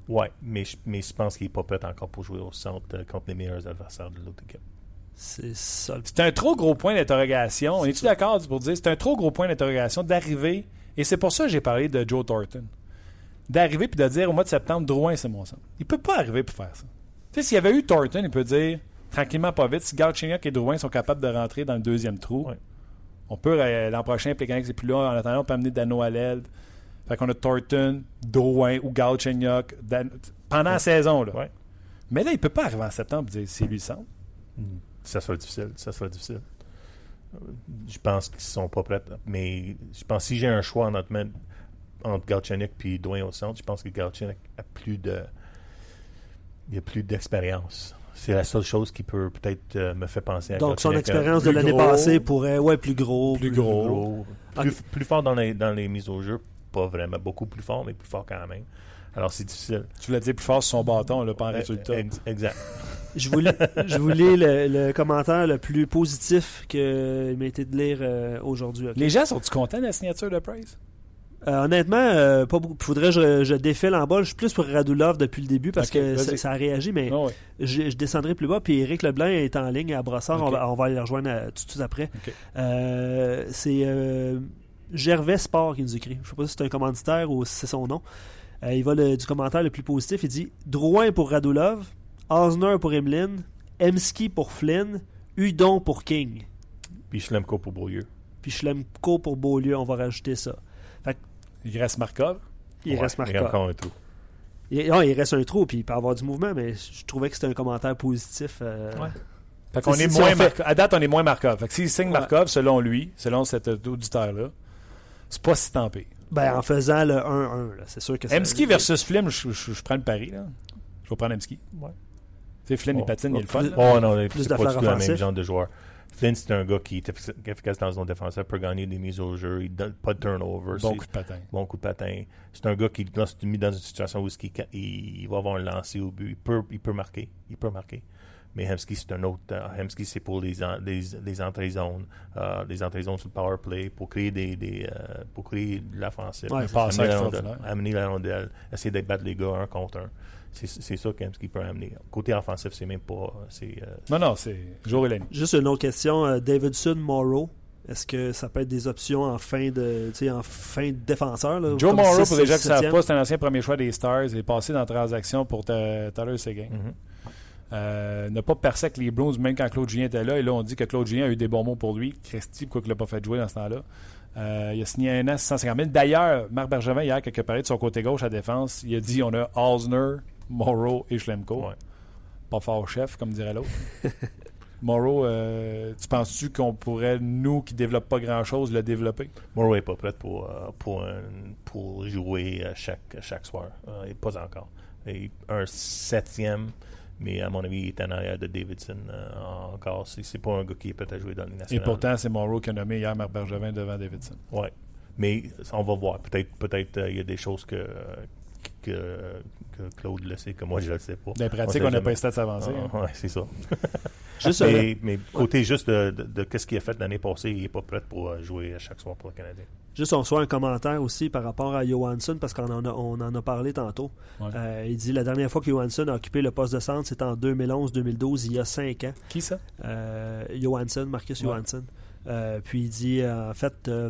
Ouais, mais je, mais je pense qu'il n'est pas prêt encore pour jouer au centre euh, contre les meilleurs adversaires de l'autre équipe. C'est ça. le- C'est un trop gros point d'interrogation. On est-tu d'accord pour dire c'est un trop gros point d'interrogation d'arriver, et c'est pour ça que j'ai parlé de Joe Thornton, d'arriver puis de dire au mois de septembre, Drouin, c'est mon centre. Il peut pas arriver pour faire ça. Tu sais, s'il y avait eu Thornton, il peut dire tranquillement, pas vite, si Galchenyuk et Drouin sont capables de rentrer dans le deuxième trou, Ouais. on peut, euh, l'an prochain, Plekanec, c'est plus là, en attendant, on peut amener Dano à l'aile. Fait qu'on a Thornton, Drouin ou Galchenyuk Dan- pendant la saison. Là. Ouais. Mais là, il peut pas arriver en septembre et dire c'est lui le centre. Ça sera difficile. Ça sera difficile. Euh, Je pense qu'ils sont pas prêts. Mais je pense que si j'ai un choix en entre, entre Galchenyuk et Dwayne au centre, je pense que Galchenyuk a plus de. Il a plus d'expérience. C'est la seule chose qui peut peut-être euh, me fait penser à Donc, son Galchenyuk. expérience de l'année passée pourrait, ouais, plus gros. plus gros. Gros, plus, plus fort dans les, dans les mises au jeu. Pas vraiment beaucoup plus fort, mais plus fort quand même. Alors, c'est difficile. Tu l'as dit plus fort sur son bâton, là, pas en résultat. ex- Exact. Je vous, lis- je vous lis le, le commentaire le plus positif qu'il m'a été de lire euh, aujourd'hui. Les gens sont-ils contents de la signature de Price? Euh, honnêtement, euh, pas beaucoup. Faudrait que je, je défile en bas. Je suis plus pour Radulov depuis le début parce que ça, ça a réagi, mais ouais. je, je descendrai plus bas. Puis Eric Leblanc est en ligne à Brossard. Ok. On, va, on va aller le rejoindre tout de suite après. Euh, c'est euh, Gervais Sport qui nous écrit. Je sais pas si c'est un commanditaire ou si c'est son nom. Euh, il va le- du commentaire le plus positif. Il dit Drouin pour Radulov, Osner pour Emeline, Emski pour Flynn, Udon pour King. Puis Schlemko pour Beaulieu. Puis Schlemko pour Beaulieu. On va rajouter ça. Il reste Markov? Il Ouais, reste Il y a Markov. encore un trou. Il, non, il reste un trou, puis il peut avoir du mouvement, mais je trouvais que c'était un commentaire positif. euh, Ouais. Fait qu'on est si moins fait- Markov. À date, on est moins Markov. Fait que s'il signe Ouais. Markov, selon lui, selon cet auditeur-là, c'est pas si tant pire. Ben, en faisant le 1-1, là, c'est sûr que ça- Emski versus Flynn, je, je- je prends le pari. Là. Je vais prendre Emski. Ouais. Tu sais, Flynn, il Bon. patine, il est le fun. Oh non, Plus c'est de pas du tout le même genre de joueur. Flynn, c'est un gars qui est effic- efficace dans son défenseur, peut gagner des mises au jeu, il donne pas de turnover. Bon c'est- coup de patin. bon coup de patin. C'est un gars qui, lorsqu'il est mis dans une situation où il, il- il va avoir un lancer au but, il peut, il peut marquer. Il peut marquer. Mais Hemsky, c'est un autre. euh, Hemsky, c'est pour les, en- les, les entrées zones, euh, les entrées zones sur le power play, pour créer des, des euh, pour créer de l'offensive. Ouais, amener, la rondelle, amener la rondelle, essayer de battre les gars un contre un. C'est ça qu'Hemsky peut amener. Côté offensif, c'est même pas. Euh, Non, non, c'est jour et la nuit. Juste une autre question. Davidson, Morrow, est-ce que ça peut être des options en fin de, tu sais, en fin de défenseur? Là, Joe Morrow, pour les gens qui ne savent pas, c'est un ancien premier choix des Stars. Il est passé dans la transaction pour ta- Tyler Seguin. mhm. Euh, n'a pas percé avec les Blues, même quand Claude Julien était là. Et là, on dit que Claude Julien a eu des bons mots pour lui. Christy, pourquoi il l'a pas fait jouer dans ce temps-là? Euh, il a signé un an, 650 000. D'ailleurs, Marc Bergevin, hier, quand il a parlé de son côté gauche à défense, il a dit on a Osner, Morrow et Schlemko. Ouais. Pas fort chef, comme dirait l'autre. *laughs* Morrow, euh, tu penses-tu qu'on pourrait, nous qui ne développent pas grand-chose, le développer? Morrow n'est pas prêt pour, euh, pour, un- pour jouer chaque, chaque soir. Euh, et pas encore. Et un septième, mais à mon avis, il est en arrière de Davidson euh, encore. C'est, pas un gars qui est à jouer dans les Et nationales. pourtant, c'est Morrow qui a nommé hier Marc Bergevin devant Davidson. Ouais. Mais on va voir. Peut-être peut-être euh, il y a des choses que, que, que Claude le sait, que moi je le sais pas. Dans les pratiques, on n'a pas les stats avancés. hein. Ah, ouais, c'est ça. *laughs* Juste, mais, mais côté juste de, de, de qu'est-ce qu'il a fait l'année passée, il n'est pas prêt pour euh, jouer à chaque soir pour le Canadien. Juste, on reçoit un commentaire aussi par rapport à Johansson, parce qu'on en a, on en a parlé tantôt. Ouais. Euh, il dit la dernière fois que Johansson a occupé le poste de centre, c'était en 2011-2012, il y a 5 ans. Qui ça? Euh, Johansson, Marcus Ouais. Johansson. Euh, puis il dit, en fait, euh,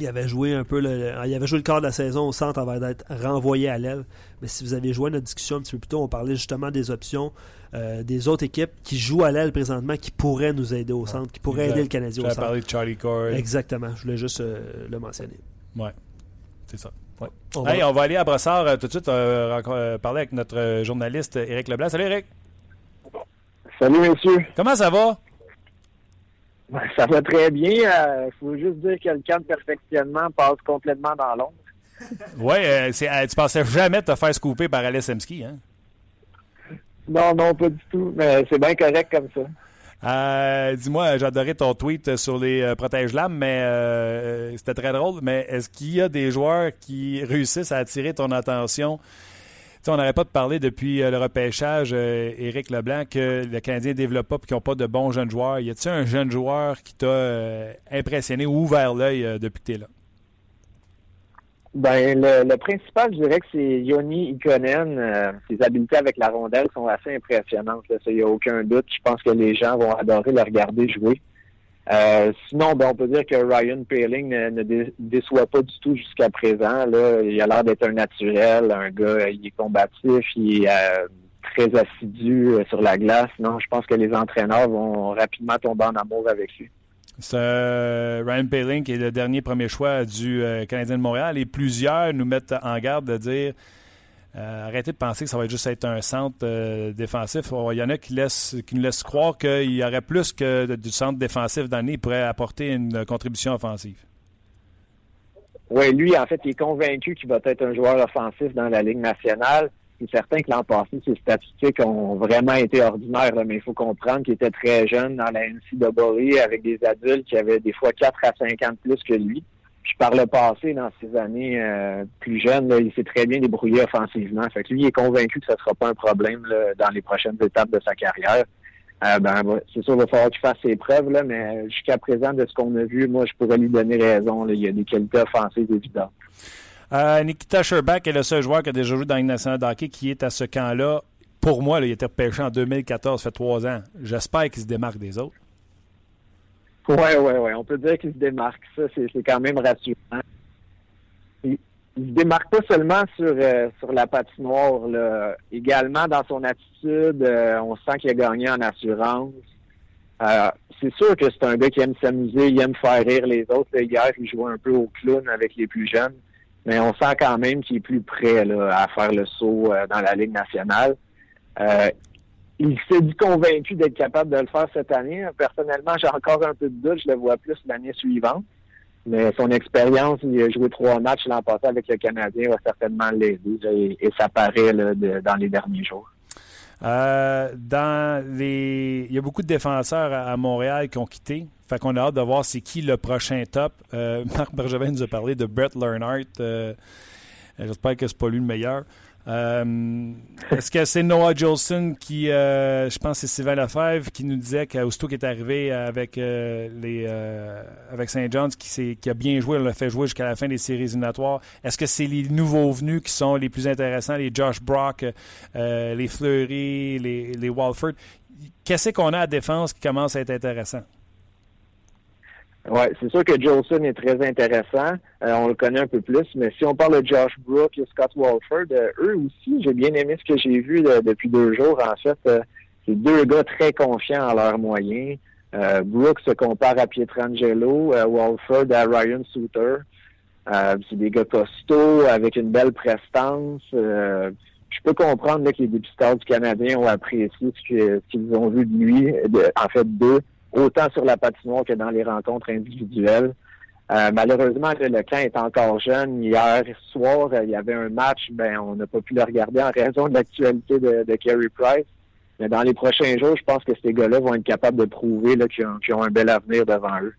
il avait joué un peu, le, il avait joué le quart de la saison au centre avant d'être renvoyé à l'aile. Mais si vous avez joué à notre discussion un petit peu plus tôt, on parlait justement des options euh, des autres équipes qui jouent à l'aile présentement, qui pourraient nous aider au centre, qui pourraient Exact. aider le Canadien au centre. parlé de Charlie Cord. Exactement, je voulais juste euh, le mentionner. Ouais, c'est ça. On va- Hey, on va aller à Brossard euh, tout de suite euh, euh, parler avec notre journaliste Éric Leblanc. Salut Éric. Salut, messieurs. Comment ça va? Ben, Ça va très bien. Il faut juste dire que le camp de perfectionnement passe complètement dans l'ombre. *laughs* Ouais, euh, euh, tu pensais jamais te faire scooper par Alice Emski, hein? Non, non, pas du tout. Mais c'est bien correct comme ça. Euh, Dis-moi, j'ai adoré ton tweet sur les euh, protège-lames, mais euh, c'était très drôle. Mais est-ce qu'il y a des joueurs qui réussissent à attirer ton attention? On n'arrête pas de parler depuis euh, le repêchage, euh, Éric Leblanc, que le Canadien ne développe pas et qu'ils n'ont pas de bons jeunes joueurs. Y a-t-il un jeune joueur qui t'a euh, impressionné ou ouvert l'œil depuis que tu es là? Ben, le, principal, je dirais que c'est Yoni Ikonen. Ses habiletés avec la rondelle sont assez impressionnantes. Il n'y a aucun doute. Je pense que les gens vont adorer le regarder jouer. Euh, sinon, ben, on peut dire que Ryan Paling ne, déçoit pas du tout jusqu'à présent. Il a l'air d'être un naturel, un gars, il est combatif, il est euh, très assidu sur la glace. Non, je pense que les entraîneurs vont rapidement tomber en amour avec lui. Euh, Ryan Paling qui est le dernier premier choix du euh, Canadien de Montréal et plusieurs nous mettent en garde de dire euh, arrêtez de penser que ça va juste être un centre défensif. Il y en a qui, nous laissent croire qu'il y aurait plus que du centre défensif d'année. Il pourrait apporter une contribution offensive. Oui, lui, en fait, il est convaincu qu'il va être un joueur offensif dans la Ligue nationale c'est certain que l'an passé, ses statistiques ont vraiment été ordinaires, mais il faut comprendre qu'il était très jeune dans la NCAA avec des adultes qui avaient des fois 4 à 5 ans de plus que lui. Par le passé, dans ses années euh, plus jeunes, il s'est très bien débrouillé offensivement. Fait que lui, il est convaincu que ce ne sera pas un problème dans les prochaines étapes de sa carrière. Euh, ben, c'est sûr, il va falloir qu'il fasse ses preuves, mais jusqu'à présent, de ce qu'on a vu, moi, je pourrais lui donner raison. Il y a des qualités offensives évidentes. Euh, Nikita Sherbach est le seul joueur qui a déjà joué dans une nationale d'hockey qui est à ce camp-là. Pour moi, il était repêché en 2014, ça fait trois ans. J'espère qu'il se démarque des autres. Oui, oui, oui. On peut dire qu'il se démarque. Ça, c'est quand même rassurant. Il, se démarque pas seulement sur, euh, sur la patinoire. Là. Également, dans son attitude, euh, on sent qu'il a gagné en assurance. c'est sûr que c'est un gars qui aime s'amuser, il aime faire rire les autres. hier, il jouait un peu au clown avec les plus jeunes mais on sent quand même qu'il est plus prêt à faire le saut euh, dans la Ligue nationale. Euh, il s'est dit convaincu d'être capable de le faire cette année. Personnellement, j'ai encore un peu de doute. Je le vois plus l'année suivante. Mais son expérience, il a joué trois matchs l'an passé avec le Canadien, va certainement l'aider. Et, ça paraît dans les derniers jours. Euh, dans les... Il y a beaucoup de défenseurs à Montréal qui ont quitté. Fait qu'on a hâte de voir c'est qui le prochain top. Euh, *laughs* Marc Bergevin nous a parlé de Brett Lernhardt. Euh, j'espère que c'est pas lui le meilleur. Euh, est-ce que c'est Noah Jolson qui, je pense c'est Sylvain Lefebvre, qui nous disait qu'aussitôt qu'il est arrivé avec les avec Saint John's, qui, qui, a bien joué, on l'a fait jouer jusqu'à la fin des séries éliminatoires. Est-ce que c'est les nouveaux venus qui sont les plus intéressants, les Josh Brock, les Fleury, les, les Walford? Qu'est-ce qu'on a à défense qui commence à être intéressant? Oui, c'est sûr que Jolson est très intéressant. Euh, on le connaît un peu plus, mais si on parle de Josh Brook et Scott Walford, euh, eux aussi, j'ai bien aimé ce que j'ai vu depuis deux jours. En fait, euh, c'est deux gars très confiants en leurs moyens. Brook se compare à Pietrangelo, Walford à Ryan Souter. c'est des gars costauds avec une belle prestance. je peux comprendre que les dépisteurs du Canadien ont apprécié ce qu'ils ont vu de lui, en fait d'eux autant sur la patinoire que dans les rencontres individuelles. Euh, malheureusement, le camp est encore jeune. Hier soir, il y avait un match, ben on n'a pas pu le regarder en raison de l'actualité de, de Carey Price. Mais dans les prochains jours, je pense que ces gars-là vont être capables de prouver qu'ils ont, un bel avenir devant eux.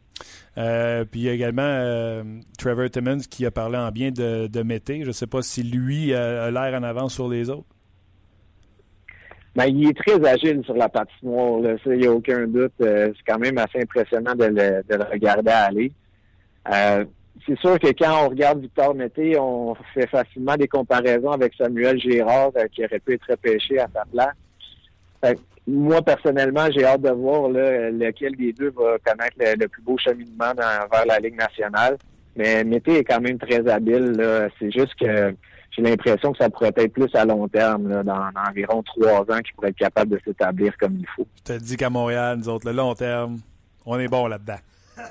Euh, puis il y a également euh, Trevor Timmons qui a parlé en bien de, de Mété. Je ne sais pas si lui a l'air en avance sur les autres. Il est très agile sur la patinoire, là. il n'y a aucun doute. Euh, c'est quand même assez impressionnant de le, de le regarder aller. Euh, c'est sûr que quand on regarde Victor Mété, on fait facilement des comparaisons avec Samuel Gérard euh, qui aurait pu être repêché à sa place. moi, personnellement, j'ai hâte de voir lequel des deux va connaître le, plus beau cheminement vers la Ligue nationale. Mais Mété est quand même très habile. C'est juste que j'ai l'impression que ça pourrait être plus à long terme, dans, environ trois ans, qu'il pourrait être capable de s'établir comme il faut. Je te dis qu'à Montréal, nous autres, le long terme, on est bon là-dedans. *laughs*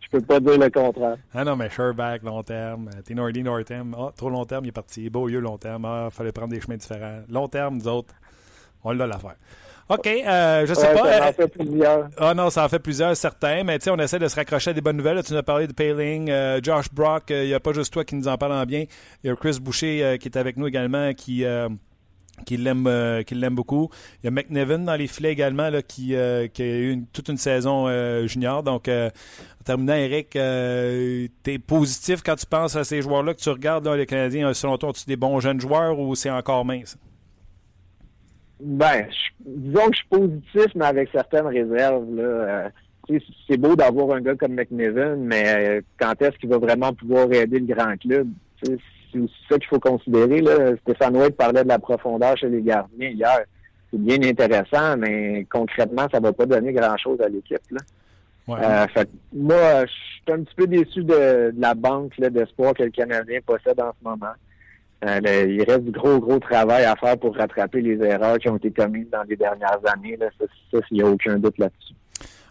Je peux pas dire le contraire. Ah non, mais Sherback, long terme. Tinordi, long terme. Ah, trop long terme, il est parti. Beau lieu, long terme. Ah, fallait prendre des chemins différents. Long terme, nous autres, on l'a l'affaire. OK, euh, je sais pas. Ça en euh, fait plusieurs. Ah non, ça en fait plusieurs, certains, mais tu sais, on essaie de se raccrocher à des bonnes nouvelles. tu nous as parlé de Paling, euh, Josh Brock, il n'y a pas juste toi qui nous en parle en bien. Il y a Chris Boucher qui est avec nous également, qui qui l'aime qui l'aime beaucoup. Il y a McNevin dans les filets également là, qui, qui a eu toute une saison junior. Donc en terminant, Eric, tu es positif quand tu penses à ces joueurs-là que tu regardes là, les Canadiens, selon toi, tu des bons jeunes joueurs ou c'est encore mince? Ben, disons que je suis positif, mais avec certaines réserves. Là. Euh, c'est beau d'avoir un gars comme McNevin, mais euh, quand est-ce qu'il va vraiment pouvoir aider le grand club? C'est aussi ça qu'il faut considérer. Là. Stéphane White parlait de la profondeur chez les gardiens hier. C'est bien intéressant, mais concrètement, ça va pas donner grand-chose à l'équipe. là. Ouais. Euh, moi, je suis un petit peu déçu de, de la banque là, d'espoir que le Canadien possède en ce moment. Euh, le- il reste du gros, gros travail à faire pour rattraper les erreurs qui ont été commises dans les dernières années. Là. Ça, ça, il n'y a aucun doute là-dessus.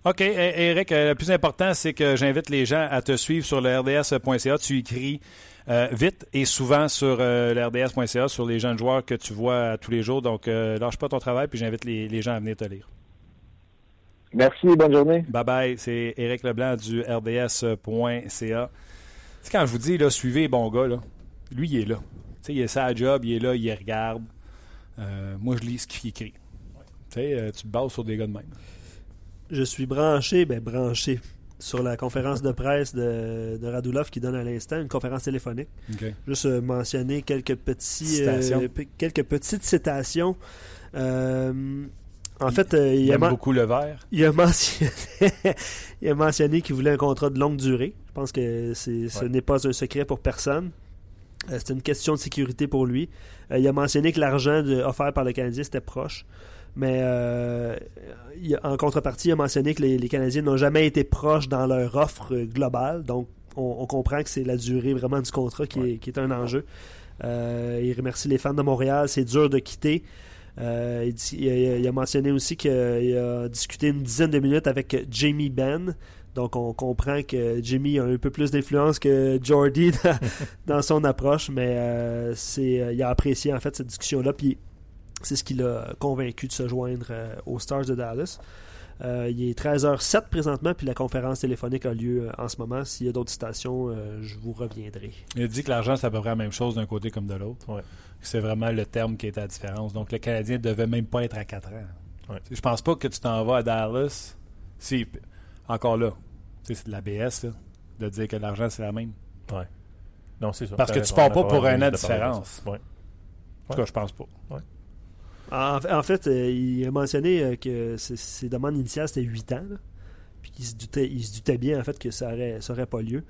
OK, Eric, euh, le plus important, c'est que j'invite les gens à te suivre sur le RDS.ca. Tu écris euh, vite et souvent sur euh, le RDS.ca sur les jeunes joueurs que tu vois tous les jours. Donc, lâche pas ton travail, puis j'invite les, les gens à venir te lire. Merci, bonne journée. Bye bye, c'est Éric Leblanc du RDS.ca. C'est quand je vous dis, là, suivez bon gars, là. lui, il est là. Tu sais, il est sa job, il est là, il regarde. Euh, moi, je lis ce qu'il écrit. Euh, tu te bases sur des gars de même. Je suis branché, ben branché, sur la conférence de presse de, de Radulov qui donne à l'instant, une conférence téléphonique. Juste euh, mentionner quelques petits quelques petites citations. En fait, euh, il, Il a aime men- beaucoup le vert. il a mentionné, *laughs* il a mentionné qu'il voulait un contrat de longue durée. Je pense que ce n'est pas un secret pour personne. Euh, c'est une question de sécurité pour lui. Euh, il a mentionné que l'argent offert par le Canadien c'était proche. Mais euh, il a- en contrepartie, il a mentionné que les, les Canadiens n'ont jamais été proches dans leur offre globale. Donc, on, on comprend que c'est la durée vraiment du contrat qui, est, qui est un enjeu. Euh, il remercie les fans de Montréal. C'est dur de quitter. Euh, il, dit- il a, il a mentionné aussi qu'il a discuté une dizaine de minutes avec Jamie Benn. Donc, on comprend que Jimmy a un peu plus d'influence que Jordy *laughs* dans, dans son approche, mais euh, c'est, euh, il a apprécié en fait cette discussion-là. Puis c'est ce qui l'a convaincu de se joindre euh, aux Stars de Dallas. Euh, il est 13h07 présentement, puis la conférence téléphonique a lieu euh, en ce moment. S'il y a d'autres citations, euh, je vous reviendrai. Il a dit que l'argent, c'est à peu près la même chose d'un côté comme de l'autre. Ouais. C'est vraiment le terme qui était la différence. Donc, le Canadien ne devait même pas être à 4 ans. Ouais. Je pense pas que tu t'en vas à Dallas. Si, encore là, tu sais, c'est de la BS, là, de dire que l'argent, c'est la même. Ouais. Non, c'est ça. Parce que tu pars pas pour un an de différence. Ouais. En tout cas, je pense pas. En, en fait, euh, il a mentionné euh, que ses, ses demandes initiales c'était 8 ans, là. puis qu'il se doutait, il se doutait bien en fait que ça aurait, ça aurait pas lieu.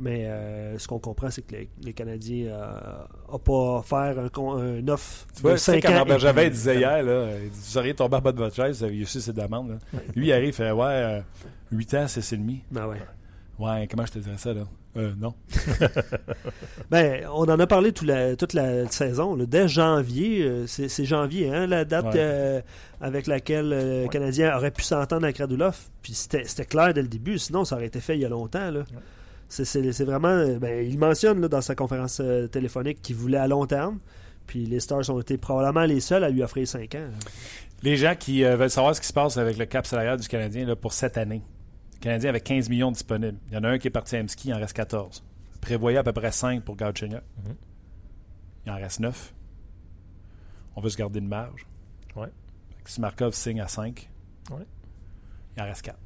Mais euh, ce qu'on comprend, c'est que le, le Canadien n'a pas offert un, un offre Tu vois, de tu sais, 5 comme ans. Et Javet disait hier, là, il dit, vous seriez tombé en bas de votre chaise, vous aviez su ses demandes. là. Lui, il arrive, il fait Ouais, euh, 8 ans, c'est et demi. Ah ouais. Ouais, comment je te dirais ça, là? Euh, Non. *laughs* Ben, on en a parlé tout la- toute la saison. là. Dès janvier, euh, c'est janvier, hein, la date Ouais. euh, avec laquelle euh, le Canadien aurait pu s'entendre avec Radulov. Puis c'était clair dès le début, sinon ça aurait été fait il y a longtemps. là. C'est- vraiment. Ben, il mentionne là, dans sa conférence euh, téléphonique qu'il voulait à long terme. Puis les Stars ont été probablement les seuls à lui offrir 5 ans. là. Les gens qui veulent savoir ce qui se passe avec le cap salarial du Canadien là, pour cette année. Canadien avait 15 millions disponibles. Il y en a un qui est parti à Emski, il en reste 14. Prévoyait à peu près 5 pour Gauthier. Il en reste 9. On veut se garder une marge. Ouais. Si Markov signe à 5, Ouais. il en reste 4.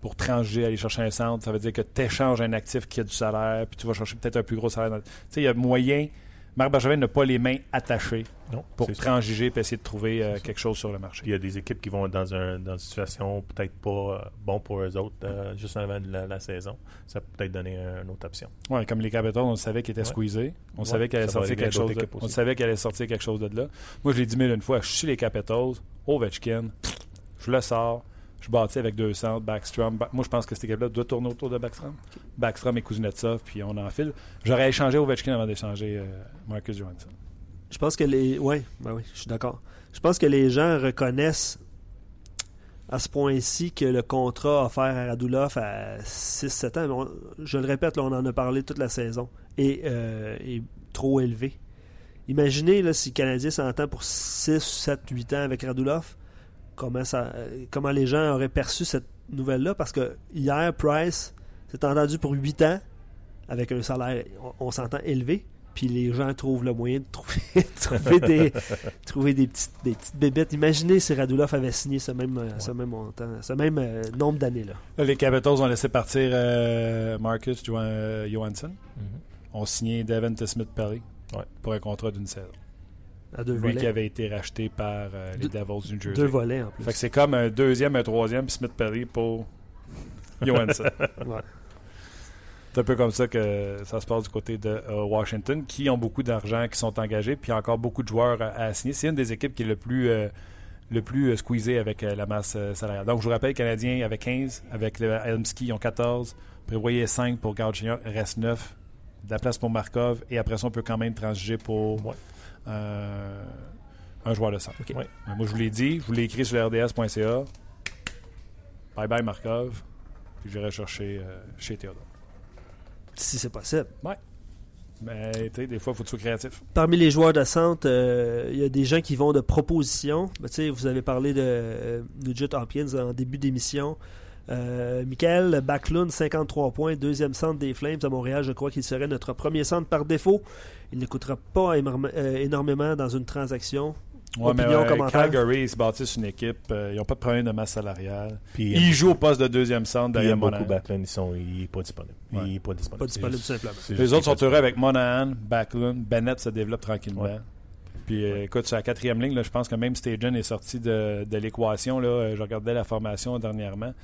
Pour trancher, aller chercher un centre, ça veut dire que tu échanges un actif qui a du salaire, puis tu vas chercher peut-être un plus gros salaire. dans- Tu sais, il y a moyen. Marc Bergevin n'a pas les mains attachées Non, pour transiger et essayer de trouver euh, quelque chose sur le marché. Il y a des équipes qui vont être dans, un, dans une situation peut-être pas euh, bon pour eux autres euh, juste avant la, la saison. Ça peut peut-être donner un- une autre option. Ouais, comme les Capitals, on savait qu'ils étaient Ouais. squeezés. On Ouais, savait qu'elle allait sortir quelque chose. De, on savait qu'elle allait sortir quelque chose de là. Moi, je l'ai dit mille une fois. Je suis les Capitals, Ovechkin, je le sors, je bâtis avec deux centres, Backstrom. Ba- Moi, je pense que cette équipe-là doit tourner autour de Backstrom. Backstrom et Kuznetsov, puis on enfile. J'aurais échangé Ovechkin avant d'échanger euh, Marcus Johansson. Je pense que les. Ouais, ben oui, je suis d'accord. Je pense que les gens reconnaissent à ce point-ci que le contrat offert à Radulov à 6-7 ans, je le répète, là, on en a parlé toute la saison, est, euh, est trop élevé. Imaginez si le Canadien s'entend pour 6, 7, 8 ans avec Radulov, comment, ça, euh, comment les gens auraient perçu cette nouvelle-là, parce que hier, Price s'est entendu pour 8 ans avec un salaire, on, on s'entend, élevé, puis les gens trouvent le moyen de trouver, *laughs* trouver, des, *laughs* trouver des, petites, des petites bébêtes. Imaginez si Radulov avait signé ce même, euh, ce même montant, ce même euh, nombre d'années. là. Là, les Capitals ont laissé partir euh, Marcus Johan- euh, Johansson. ont signé Devin Smith-Pelly Ouais. pour un contrat d'une saison. À deux Lui volets. qui avait été racheté par euh, les Deux- Devils du New Jersey. Deux volets en plus. Fait que c'est comme un deuxième, un troisième, puis Smith Pelly pour *laughs* Johansson. Ouais. C'est un peu comme ça que ça se passe du côté de euh, Washington, qui ont beaucoup d'argent, qui sont engagés, puis encore beaucoup de joueurs à, à signer. C'est une des équipes qui est le plus, euh, le plus euh, squeezée avec la masse salariale. Donc, je vous rappelle, Canadiens avec 15, avec le Helmsky, ils ont 14. Prévoyez 5 pour il reste 9. De la place pour Markov, et après ça, on peut quand même transiger pour Ouais. Euh, un joueur de centre. Ouais. Euh, Moi, je vous l'ai dit, je vous l'ai écrit sur rds.ca. Bye bye Markov. Puis j'irai chercher euh, chez Théodore. Si c'est possible. Mais tu sais, des fois, il faut que tu sois créatif. Parmi les joueurs de centre, euh, il y a des gens qui vont de proposition. Ben, tu sais, vous avez parlé de euh, Nugent Hopkins en début d'émission. Euh, Michael Backlund, 53 points, deuxième centre des Flames à Montréal. Je crois qu'il serait notre premier centre par défaut. Il ne coûtera pas euh, énormément dans une transaction. Ouais, mais Opinion, euh? Calgary, ils se bâtissent une équipe. euh, ils n'ont pas de problème de masse salariale. Puis, Ils jouent au poste de deuxième centre derrière Monahan. Backlund. Ils sont, il n'est pas disponible. Ouais. Il n'est pas disponible. Pas disponible C'est juste- simplement. c'est Les juste autres sont heureux avec Monahan, Backlund. Bennett se développe tranquillement. Ouais. Puis euh, écoute, sur la quatrième ligne, là, je pense que même Stajan est sorti de, de l'équation. Je regardais la formation dernièrement.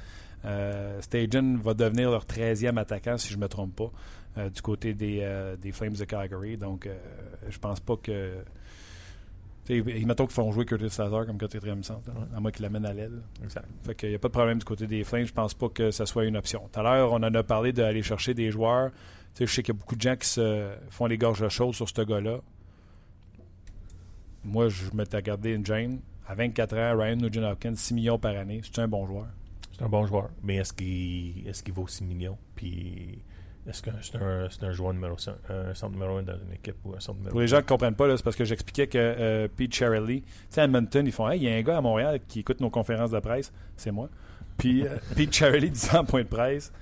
Euh, Stajan va devenir leur 13e attaquant, si je ne me trompe pas, euh, du côté des, euh, des Flames de Calgary. Donc, euh, je pense pas que. sais, Mettons qu'ils font jouer Curtis Lazar comme quatrième centre, là, à moins qu'il l'amène à l'aile. Exact. Fait qu'il n'y a pas de problème du côté des Flames. Je pense pas que ce soit une option. Tout à l'heure, on en a parlé d'aller chercher des joueurs. Je sais qu'il y a beaucoup de gens qui se font les gorges chaudes sur ce gars-là. Moi, je m'étais regardé une Jane. À 24 ans, Ryan Nugent Hopkins, 6 millions par année. C'est un bon joueur. C'est un bon joueur, mais est-ce qu'il est vaut 6 millions? Puis est-ce que c'est un, c'est un joueur numéro 5, un centre numéro 1 dans une équipe ou un centre numéro Pour les gens qui ne comprennent pas, c'est parce que j'expliquais que euh, Pete Cherrelly, tu sais, à Edmonton, ils font Hey, il y a un gars à Montréal qui écoute nos conférences de presse. C'est moi. Puis euh, *laughs* Pete Cherrelly disait en point de presse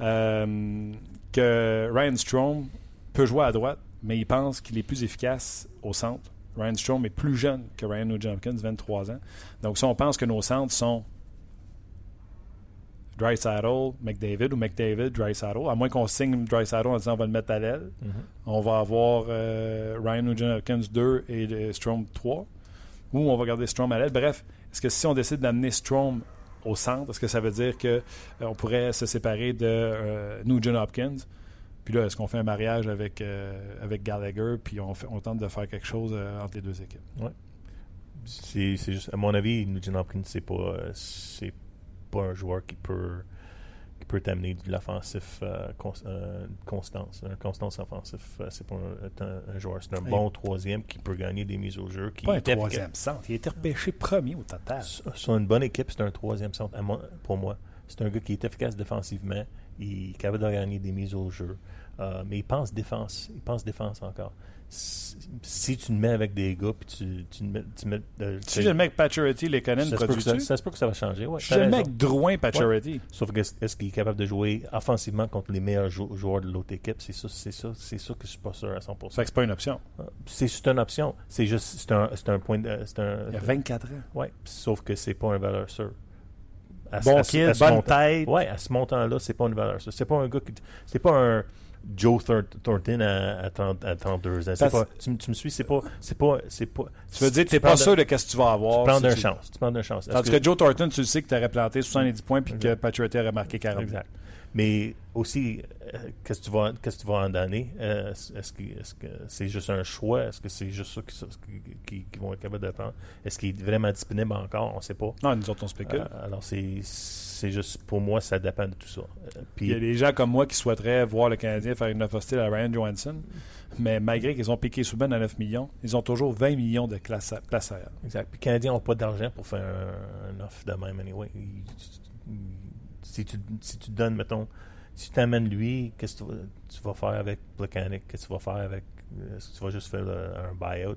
euh, que Ryan Strom peut jouer à droite, mais il pense qu'il est plus efficace au centre. Ryan Strom est plus jeune que Ryan Hopkins, 23 ans. Donc, si on pense que nos centres sont Drysaddle, McDavid ou McDavid, Drysaddle, à moins qu'on signe Drysaddle en disant on va le mettre à l'aile, Mhm. on va avoir euh, Ryan Nugent Hopkins 2 et euh, Strom 3. Ou on va garder Strom à l'aile. Bref, est-ce que si on décide d'amener Strom au centre, est-ce que ça veut dire qu'on on pourrait se séparer de euh, Nugent Hopkins? Puis là, est-ce qu'on fait un mariage avec, euh, avec Gallagher, puis on, fait- on tente de faire quelque chose euh, entre les deux équipes? C'est c'est juste, à mon avis, Nugent Hopkins, c'est pas, euh, c'est pas un joueur qui peut, qui peut t'amener de l'offensif euh, cons- euh, constance. Une constance offensif, euh, c'est pas un, un- un joueur. C'est un bon troisième qui peut gagner des mises au jeu. Qui Pas un troisième centre. Il a été repêché premier au total. Sur sur une bonne équipe, c'est un troisième centre pour moi. C'est un gars qui est efficace défensivement. Il est capable de gagner des mises au jeu. Euh, mais il pense défense. Il pense défense encore. Si, tu le mets avec des gars, puis tu, tu le mets. Tu mets euh, Si je le mec Pacioretty, les peut que ça, se peut que ça va changer. Ouais, Si le mec Drouin Pacioretty. Sauf que est-ce qu'il est capable de jouer offensivement contre les meilleurs jou- joueurs de l'autre équipe? C'est ça, c'est ça, c'est ça que je suis pas sûr à 100%. Ça fait que c'est pas une option. C'est c'est une option. C'est juste, c'est un, un point de, un, Il y a 24 ans. ouais. Sauf que c'est pas un valeur sûre. À Bon à kid, à ce bonne montant- tête. Ouais, à ce montant-là, c'est pas une valeur sûre. C'est pas un gars qui, c'est pas un Joe Thor- Thornton à, à, 30 à 32 ans. Pas, tu, me- tu me suis, c'est pas, c'est pas, c'est pas. Tu veux dire que tu n'es pas sûr de ce que tu vas avoir. Tu prends si d'une tu- chance. Tu prends d'une chance. Tandis que, Joe Thornton, tu le sais que tu aurais planté 70 points puis que. Pacioretty aurait marqué 40. Exact. Mais aussi, euh, qu'est-ce que tu vas, qu'est-ce que tu vas en donner? Euh, Est-ce que, est-ce que c'est juste un choix? Est-ce que c'est juste ça qui, qui, qui- qui vont être capables de prendre? Est-ce qu'il est vraiment disponible encore? On ne sait pas. Non, nous autres, on spécule. Euh, alors, c'est, c'est juste, pour moi, ça dépend de tout ça. Puis, Il y a des gens comme moi qui souhaiteraient voir le Canadien faire une offre hostile à Ryan Johansson, mais malgré qu'ils ont piqué Souben à 9 millions, ils ont toujours 20 millions de place salariale. Exact. Puis, les Canadiens n'ont pas d'argent pour faire un, un offre de même, anyway. Ils- si, tu, si tu donnes, mettons, si tu t'amènes lui, qu'est-ce que tu vas, tu vas faire avec Plekanec Qu'est-ce que tu vas faire avec. Est-ce que tu vas juste faire le- un buyout?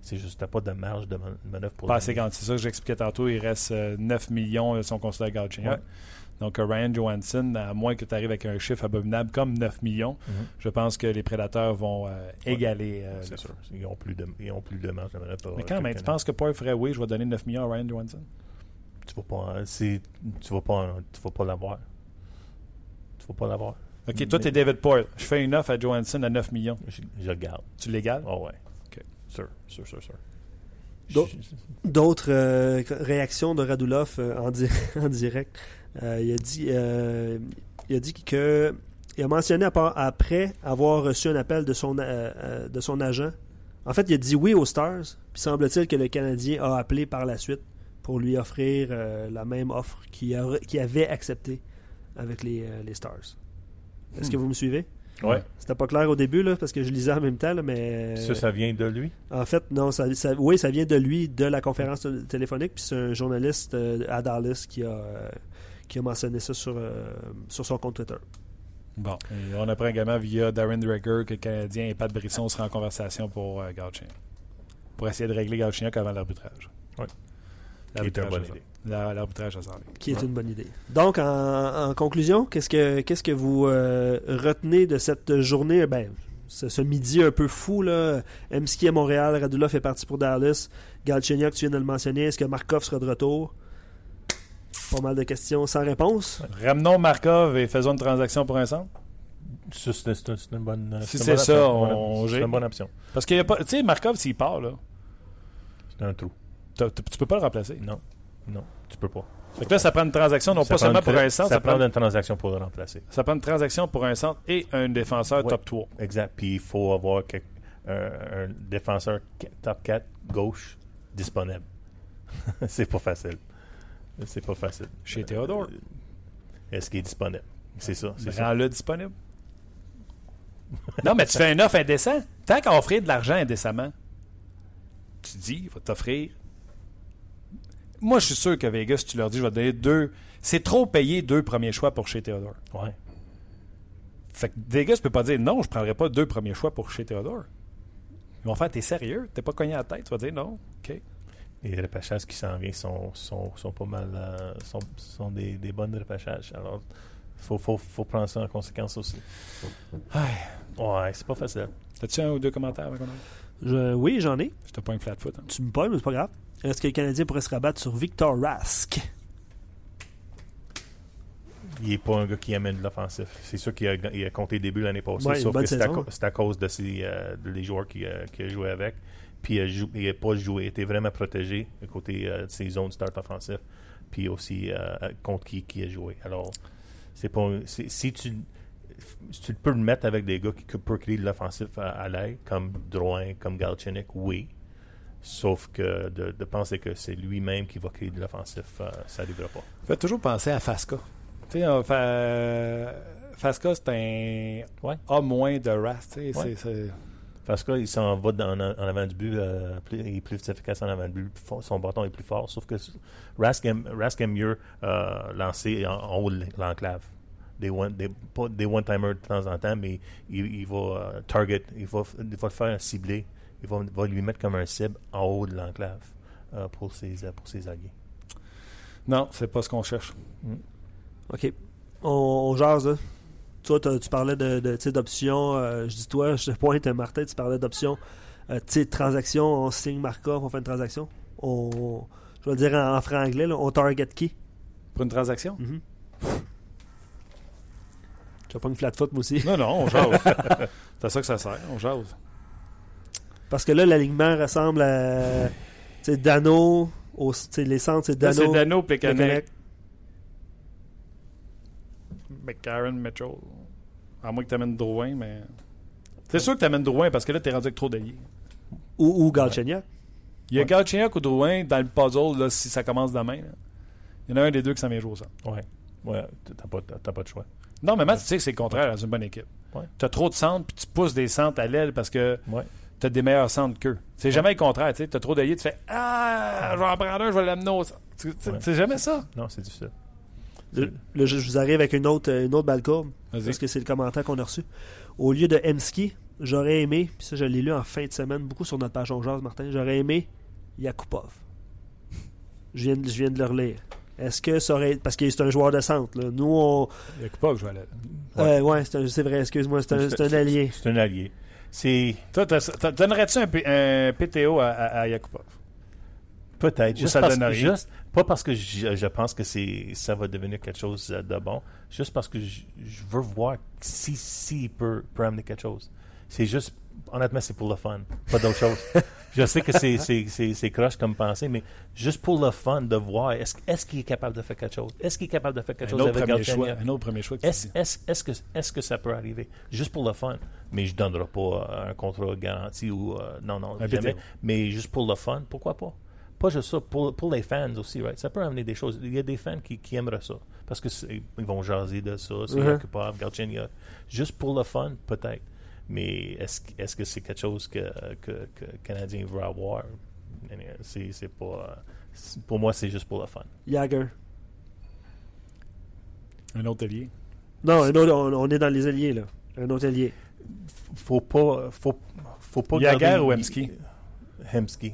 C'est juste, tu n'as pas de marge de man- manœuvre pour Pas le assez quand c'est ça que j'expliquais tantôt, il reste euh, 9 millions euh, si on considère Galchenyuk. Ouais. Donc euh, Ryan Johansson, à moins que tu arrives avec un chiffre abominable comme 9 millions, Mhm. je pense que les prédateurs vont euh, égaler. euh, C'est sûr. Ils n'ont plus, de, ils ont plus de marge de manœuvre. Mais euh, quand même, tu penses que Paul ferait oui, je vais donner 9 millions à Ryan Johansson? Tu vas pas, c'est- tu vas pas, tu vas pas l'avoir. Tu vas pas l'avoir. Ok, toi, Mais- t'es David Poyle. Je fais une offre à Johansson à 9 millions. Je, je le garde. Tu l'égales Oh ouais. Ok. Sûr, sûr, sûr, sûr. D'autres euh, réactions de Radulov euh, en, di- *laughs* en direct? Euh, il a dit, euh, il a dit que il a mentionné après avoir reçu un appel de son euh, euh, de son agent. En fait, il a dit oui aux Stars. Puis semble-t-il que le Canadien a appelé par la suite pour lui offrir euh, la même offre qu'il a- qu'il avait acceptée avec les, euh, les Stars. Est-ce que vous me suivez? Ouais. C'était pas clair au début, là, parce que je lisais en même temps, là, mais... Ça, ça vient de lui? En fait, non, ça, ça- oui, ça vient de lui, de la conférence téléphonique, puis c'est un journaliste euh, à Dallas qui a, euh, qui a mentionné ça sur, euh, sur son compte Twitter. Bon, et on apprend également via Darren Dreger que le Canadien et Pat Brisson seraient en conversation pour euh, Galchenyuk. Pour essayer de régler Galchenyuk avant l'arbitrage. Oui. L'arbitrage, Qui est une bonne idée. la- L'arbitrage, s'en vient. Qui est une bonne idée. Donc, en, en conclusion, qu'est-ce que, qu'est-ce que vous euh, retenez de cette journée? Ben, ce, ce midi un peu fou, là. Emski à Montréal, Radulov est parti pour Dallas. Galchenyuk, tu viens de le mentionner. Est-ce que Markov sera de retour? Pas mal de questions sans réponse. Ramenons Markov et faisons une transaction pour un centre. C'est une bonne. Si c'est ça, option. on- C'est une bonne option. Parce qu'il y a pas. Tu sais, Markov, s'il part, là, C'est un trou. Tu peux pas le remplacer? Non. Non, tu peux pas. Fait que là, ça prend une transaction, non Ça pas seulement pour un centre, Ça ça prend prend, une transaction pour le remplacer. ça prend une transaction pour un centre et un défenseur Ouais. top 3. Exact. Puis il faut avoir quelque- un, un défenseur top 4 gauche disponible. *laughs* c'est pas facile. C'est pas facile. Chez Théodore. Est-ce qu'il est disponible? C'est ça. C'est. Rends-le disponible. non, mais tu fais une offre indécent. Tant qu'à offrir de l'argent indécemment, tu dis, il va t'offrir. Moi, je suis sûr que Vegas, tu leur dis, je vais te donner deux. C'est trop payé deux premiers choix pour chez Théodore. Ouais. Fait que Vegas peut pas dire non, je prendrai pas deux premiers choix pour chez Théodore. Ils vont faire, t'es sérieux? T'es pas cogné à la tête? Tu vas dire non? OK. Les repêchages qui s'en viennent sont, sont, sont pas mal. euh, sont, sont des, des bonnes repêchages. Alors, faut, faut, faut prendre ça en conséquence aussi. Ouais, c'est pas facile. T'as-tu un ou deux commentaires avant qu'on aille? Je- oui, j'en ai. Je te pas une flat foot. hein. Tu me parles, mais c'est pas grave. Est-ce que le Canadien pourrait se rabattre sur Victor Rask? Il n'est pas un gars qui amène de l'offensif. C'est sûr qu'il a, compté des buts l'année passée, Ouais, sauf que c'est à, cause de ses, euh, des joueurs qu'il a, qu'il a joué avec. Puis il n'a pas joué, il était vraiment protégé à côté euh, de ses zones start offensif. Puis aussi euh, contre qui, qui a joué. Alors, c'est pas si tu peux le mettre avec des gars qui peuvent créer de l'offensif à, à l'aile, comme Drouin, comme Galchenyuk, oui. Sauf que de, de penser que c'est lui-même qui va créer de l'offensif, euh, ça n'arrivera pas. Faites toujours penser à Fasca. Tu sais, on fait- euh, Fasca, c'est un Ouais. A moins de sais, Ouais. Parce qu'il s'en va dans- en, avant du but, euh, plus- il est plus efficace en avant du but, fort- son bâton est plus fort. Sauf que Rask aime, Rask aime mieux euh, lancer en, en haut de l'enclave. Des one, des, pas des one-timers de temps en temps, mais il, il va target, il va, il va le faire cibler, il va, va lui mettre comme un cible en haut de l'enclave euh, pour, ses, euh, pour ses alliés. Non, c'est pas ce qu'on cherche. OK. On, on jase, là. Toi, tu parlais de, de, tu sais, d'options. euh, je dis toi, *laughs* je te pointe, Martin, tu parlais d'options. Euh, tu sais, transaction, on signe Markov, on fait une transaction. On, je vais le dire en, en franc anglais, là, on target qui? Pour une transaction? Mhm. Tu pas une flat foot, moi aussi. Non, non, on jase. *laughs* c'est à ça que ça sert, on jase. Parce que là, l'alignement ressemble à. Tu sais, Dano. Au, les centres, c'est Dano. c'est Dano, Plekanec. McCarron, Mitchell. À moins que tu amènes Drouin, mais. C'est sûr que tu amènes Drouin parce que là, tu es rendu avec trop d'alliés. Ou, ou Galchenyuk. Il y a Ouais. Galchenyuk ou Drouin dans le puzzle là, si ça commence demain. là. Il y en a un des deux qui s'en vient jouer au centre. Ouais, ouais t'as pas, t'as pas de choix. Non, mais Matt, tu sais que c'est le contraire dans une bonne équipe. Ouais. Tu as trop de centres, puis tu pousses des centres à l'aile parce que Ouais. Tu as des meilleurs centres qu'eux. C'est jamais le contraire. Tu as trop d'alliés, tu fais Ah, je vais en prendre un, je vais l'amener au centre. C'est jamais ça. Non, c'est difficile. Là, là, je vous arrive avec une autre, une autre balle courbe. Parce que c'est le commentaire qu'on a reçu. Au lieu de Emski, j'aurais aimé, puis ça je l'ai lu en fin de semaine, beaucoup sur notre page On Jase, Martin, j'aurais aimé Yakupov. Je viens, de- je viens de le relire. Est-ce que ça aurait. Parce que c'est un joueur de centre. là. Nous, on. Il y a pas que je vais aller. Ouais. Ouais, ouais c'est vrai, excuse-moi, c'est un, c'est un allié. C'est un allié. C'est Toi, donnerais-tu un, PTO à, à, à Yakupov? Peut-être. Juste ça parce juste, pas parce que je, je pense que c'est, ça va devenir quelque chose de bon, juste parce que je, je veux voir si, si il peut, peut amener quelque chose. C'est juste honnêtement, c'est pour le fun, pas d'autre chose. *laughs* Je sais que c'est- c'est c'est- c'est croche comme pensée, mais juste pour le fun de voir, est-ce est-ce qu'il est capable de faire quelque chose? Est-ce qu'il est capable de faire quelque Un chose avec premier choix, un autre premier choix Est-ce est-ce- est-ce que, est que ça peut arriver? Juste pour le fun. Mais je ne donnerai pas euh, un contrat garanti ou. euh, non, non, Un jamais. Mais juste pour le fun, pourquoi pas? Pas juste ça, pour, pour les fans aussi, right? Ça peut amener des choses. Il y a des fans qui, qui aimeraient ça. Parce qu'ils vont jaser de ça, c'est Mhm. occupable, Galchenyuk. Juste pour le fun, peut-être. Mais est-ce que- est-ce que c'est quelque chose que, que, que le Canadien veut avoir? C'est c'est pas. Pour moi, c'est juste pour le fun. Jagger. Un autre allié? Non, un autre, on, on est dans les alliés, là. Un autre allié. faut pas faut, faut pas Yager garder- ou Hemsky? Hemsky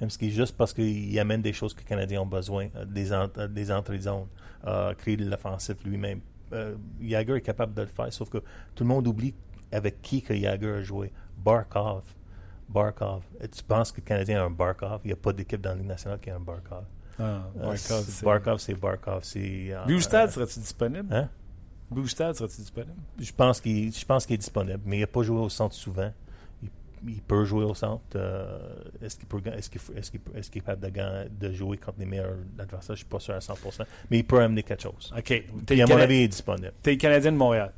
Hemsky juste parce qu'il amène des choses que les Canadiens ont besoin euh, des, euh, des entrées de zone euh, créer de l'offensif lui-même euh, Yager est capable de le faire sauf que tout le monde oublie avec qui que Yager a joué Barkov Barkov Et tu penses que le Canadien a un Barkov? Il n'y a pas d'équipe dans la Ligue nationale qui a un Barkov Ah, Euh, Barkov, c'est- Barkov c'est euh, Bustad, euh, serait-tu disponible? hein? Boostad, serait-tu disponible? Je pense qu'il est disponible, mais il n'a pas joué au centre souvent. Il, il peut jouer au centre. euh, est-ce qu'il est-ce qu'il est capable de, jouer contre les meilleurs adversaires? Je suis pas sûr à 100%. Mais il peut amener quelque chose. OK. Puis à mon avis, il est disponible. t'es le Canadien de Montréal.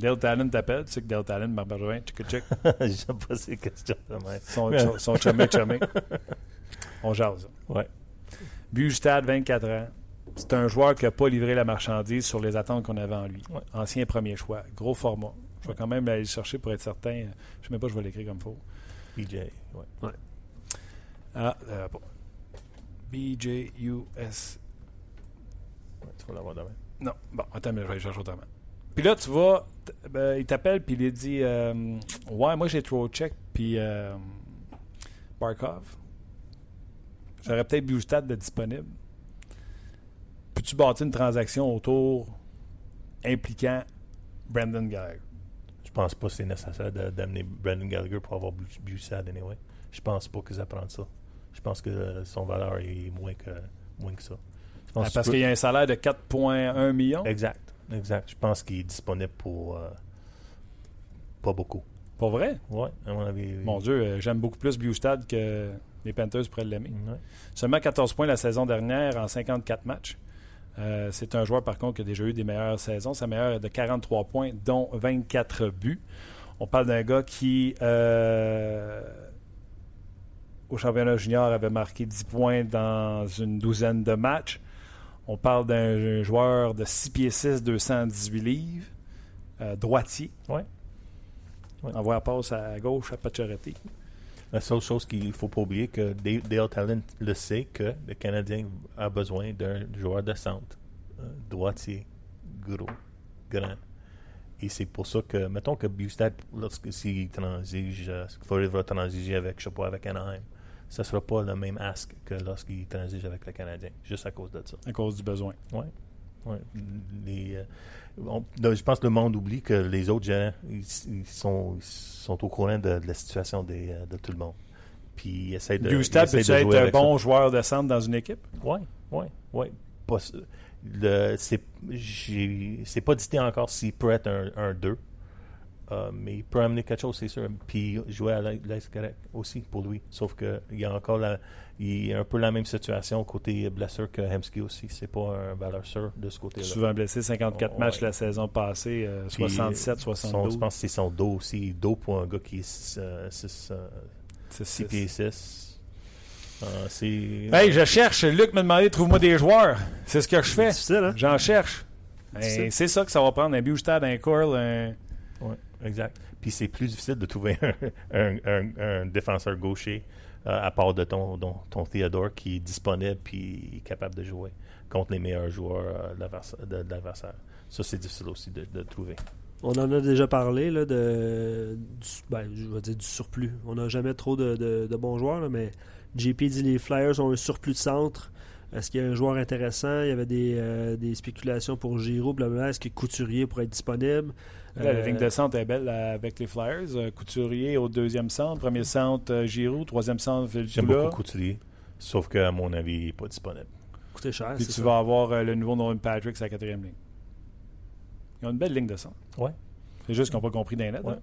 Dale Talon t'appelle. Tu sais que Dale Talon, Marc Bergevin, tchic tchic. *laughs* J'aime pas ces questions de même. Son, chumé chumé. On jase. Ouais. Bustad, 24 ans. C'est un joueur qui n'a pas livré la marchandise sur les attentes qu'on avait en lui. Ouais. Ancien premier choix. Gros format. Je vais quand même aller le chercher pour être certain. Je ne sais même pas si je vais l'écrire comme il faut. BJ. Ouais. Ah, euh, bon. BJUS. Ouais, tu vas l'avoir demain. Non, bon, attends, mais je vais aller chercher autrement. Puis là, tu vas, ben, il t'appelle, puis il dit euh, Ouais, moi j'ai trop check, puis euh, Barkov. J'aurais peut-être Bustad de disponible. Peux-tu bâtir une transaction autour impliquant Brandon Gallagher? Je pense pas que c'est nécessaire d'amener Brandon Gallagher pour avoir Bu- Bustad anyway. Je pense pas qu'ils apprennent ça. Je pense que son valeur est moins que, moins que ça. Ah, que Parce tu qu'il y a un salaire de 4,1 millions. Exact, exact. Je pense qu'il est disponible pour euh, pas beaucoup. Pour vrai? Ouais, à mon avis. oui. Mon Dieu, euh, j'aime beaucoup plus Bustad que les Panthers pourraient l'aimer. Ouais. Seulement 14 points la saison dernière en 54 matchs. Euh, c'est un joueur, par contre, qui a déjà eu des meilleures saisons. Sa meilleure est de 43 points, dont 24 buts. On parle d'un gars qui, euh, au championnat junior, avait marqué 10 points dans une douzaine de matchs. On parle d'un joueur de 6 pieds 6, 218 livres, euh, droitier. Ouais. Ouais. Envoie la passe à gauche à Pacioretty. La seule chose qu'il ne faut pas oublier, que Dale Dale Talent le sait, que le Canadien a besoin d'un joueur de centre, euh, droitier, gros, grand. Et c'est pour ça que, mettons que Bustad, lorsque s'il transige, euh, Floride va transiger avec, je sais pas, avec Anaheim, ça ne sera pas le même ask que lorsqu'il transige avec le Canadien, juste à cause de ça. à cause du besoin. Ouais. Ouais. Les, euh, on- là, je pense que le monde oublie que les autres gérants ils, ils sont, ils sont au courant de, de la situation des, euh, de tout le monde. Puis ils essayent de. Gustave peut-tu de être un bon joueur de centre dans une équipe? Pas, s- le, c'est, pas dit encore s'il peut être un, un 2. Euh, mais il peut amener quelque chose, c'est sûr. Puis jouer à correct aussi pour lui. Sauf que il y a encore la, il y a un peu la même situation côté blessure que Hemsky aussi. C'est pas un valeur sûre de ce côté-là. Souvent blessé, 54 Ouais. matchs la saison passée, euh, Puis, 67, son- 72. je pense que c'est son dos aussi. Dos pour un gars qui est 6 C'est pieds six. 6. c'est. Hey, je cherche. Luc m'a demandé trouve-moi des joueurs. C'est ce que je fais. hein? J'en cherche. Ben, c'est ça que ça va prendre un Bustad, un Curl, un. Ouais, exact. Puis c'est plus difficile de trouver *laughs* un, un- un- un défenseur gaucher euh, à part de ton, ton, ton Theodore qui est disponible puis est capable de jouer contre les meilleurs joueurs euh, de l'adversaire- de, de l'adversaire. Ça, c'est difficile aussi de, de trouver. On en a déjà parlé, là, de, du, ben, je vais dire du surplus. On n'a jamais trop de, de- de bons joueurs, là, mais JP dit les Flyers ont un surplus de centre. Est-ce qu'il y a un joueur intéressant? Il y avait des, euh, des spéculations pour Giroud, blablabla. Est-ce que Couturier pourrait être disponible? Là, la Euh, ligne de centre est belle là, avec les Flyers. Euh, Couturier au deuxième centre. Premier centre, euh, Giroud. Troisième centre, J'aime Villepula. beaucoup Couturier, sauf qu'à mon avis, il n'est pas disponible. coûtait cher. Puis tu ça. vas avoir euh, le nouveau Norman Patrick à la quatrième ligne. Ils ont une belle ligne de centre. Ouais. C'est juste qu'ils n'ont pas compris d'un net. Ouais. hein.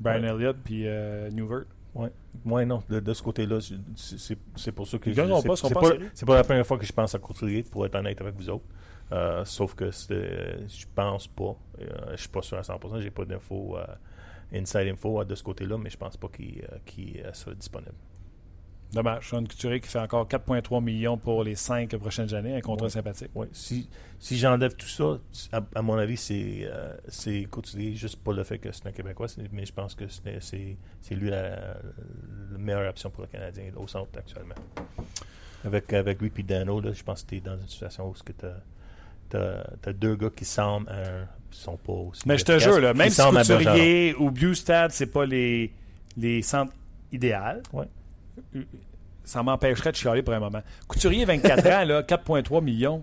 Brian Ouais. Elliott puis euh, Newvert. Ouais. Ouais, non, de, de ce côté-là, c'est- pour ça que Ils je- pas, c'est pas pas, pas la première fois que je pense à Couturier, pour être honnête avec vous autres. Euh, sauf que je pense pas. Euh, je suis pas sûr à 100%. J'ai pas d'infos, euh, inside info de ce côté-là, mais je pense pas qu'il sera disponible. Dommage. Sean Couturier qui fait encore 4,3 millions pour les cinq prochaines années. Un contrat sympathique. Ouais. Si, si j'enlève tout ça, à, à mon avis, c'est euh, c'est Couturier, juste pas le fait que c'est un Québécois, mais je pense que c'est lui la, la meilleure option pour le Canadien au centre actuellement. Avec, avec lui et Dano, là, je pense que tu es dans une situation où tu as, deux gars qui semblent euh, sont pas aussi. Mais je te jure, là, même si. Couturier ou Bustad, c'est pas les, les centres idéaux, Ouais. ça m'empêcherait de chialer pour un moment. Couturier, 24 ans, là, 4,3 millions.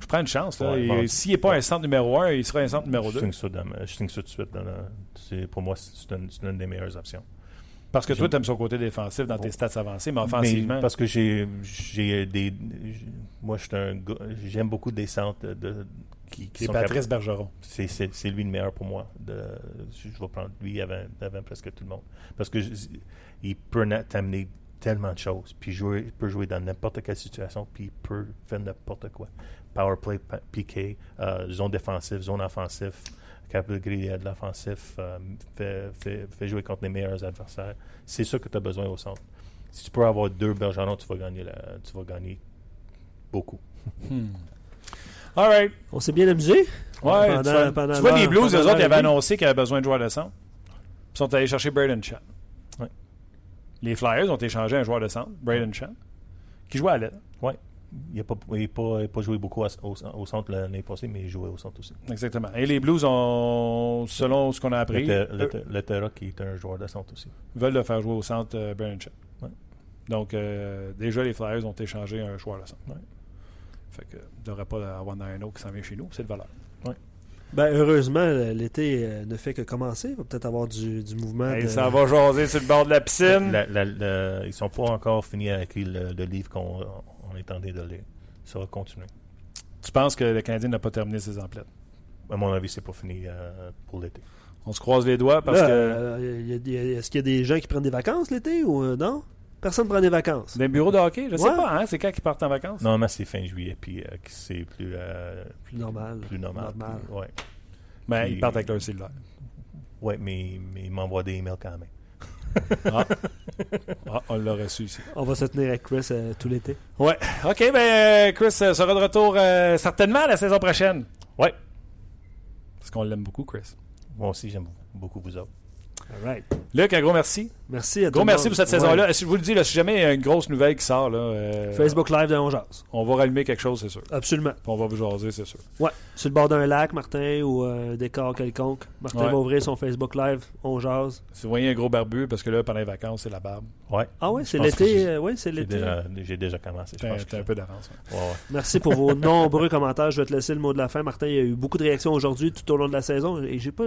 Je prends une chance. là. Ouais, bon. S'il n'est pas un centre numéro 1, il sera un centre numéro Je 2. signe ça, dans ma- je signe ça tout de suite. dans la- c'est- pour moi, c'est une, c'est une des meilleures options. Parce que toi, tu aimes son côté défensif dans tes stats avancés, mais Mais offensivement. parce que j'ai j'ai des moi j'aime beaucoup des centres de, qui, qui C'est sont Patrice capables- Bergeron. c'est lui le meilleur pour moi. De je, vais prendre lui avant, avant presque tout le monde. Parce que je- il peut t'amener tellement de choses. Puis jouer il peut jouer dans n'importe quelle situation puis il peut faire n'importe quoi. Power play PK euh, zone défensive zone offensive capable de griller de l'offensif euh, fait, fait, fait jouer contre les meilleurs adversaires c'est ça que tu as besoin au centre si tu peux avoir deux Bergeron, tu vas gagner, la, tu vas gagner beaucoup. Hmm. All right. On s'est bien amusé. Ouais, Pendant- tu vois, pendant tu vois, les Blues, eux autres, ils avaient annoncé qu'ils avaient besoin de joueurs de centre. Ils sont allés chercher Braden Chan. Ouais. Les Flyers ont échangé un joueur de centre, Braden Chan, qui jouait à l'aile. Il n'a pas, joué beaucoup à- au, au centre l'année passée, mais il jouait au centre aussi. Exactement. Et les Blues ont, selon ce qu'on a appris, Le, eux, le, le Terra qui est un joueur de centre aussi. veulent le faire jouer au centre euh. Ouais. Donc, euh, déjà, les Flyers ont échangé un joueur de centre. Ouais. Fait que, il ne devrait pas avoir un autre qui s'en vient chez nous. C'est de valeur. Ben, heureusement, l'été euh, ne fait que commencer. Il va peut-être avoir du, du mouvement. De- Ça va jaser sur le bord de la piscine. La- la- la- ils ne sont pas encore finis avec le, le livre qu'on on est en lire. Ça va continuer. Tu penses que le Canadien n'a pas terminé ses emplettes? À mon avis, c'est pas fini euh, pour l'été. On se croise les doigts parce Là, que. euh, des- Est-ce qu'il y a des gens qui prennent des vacances l'été ou euh, non? Personne ne prend des vacances. D'un bureau de hockey, je sais Ouais. pas, hein? C'est quand qu'ils partent en vacances? Normalement, c'est fin juillet, puis euh, c'est plus, euh, Plus normal. plus normal. Normal. ouais. Ben, Puis- ils partent avec leur cellulaire. ouais, mais, mais ils m'envoient des emails quand même. Ah, Ah, on l'a reçu ici. On va se tenir avec Chris euh, tout l'été. Ouais. OK, ben, euh, Chris euh, sera de retour euh, certainement la saison prochaine. Ouais. Parce qu'on l'aime beaucoup, Chris. Moi aussi, j'aime beaucoup vous autres. All right. Luc, un gros merci. Merci à Gros merci monde. pour cette Ouais. saison-là. Si je vous le dis, là, si jamais il y a une grosse nouvelle qui sort, là, euh, Facebook Live de On Jase. on va rallumer quelque chose, c'est sûr. Absolument. Puis on va vous jaser, c'est sûr. Ouais. Sur le bord d'un lac, Martin, ou euh, un décor quelconque. Martin Ouais. va ouvrir son Facebook Live. On Jase. Si vous voyez un gros barbu, parce que là, pendant les vacances, c'est la barbe. Ouais. Ah ouais, c'est l'été. j'ai- euh, ouais, c'est l'été. déjà, j'ai déjà commencé. Je T'as pense que t'as un je- peu d'avance. ouais. Ouais, ouais. Merci pour vos *laughs* nombreux commentaires. Je vais te laisser le mot de la fin. Martin, il y a eu beaucoup de réactions aujourd'hui tout au long de la saison. Et j'ai pas.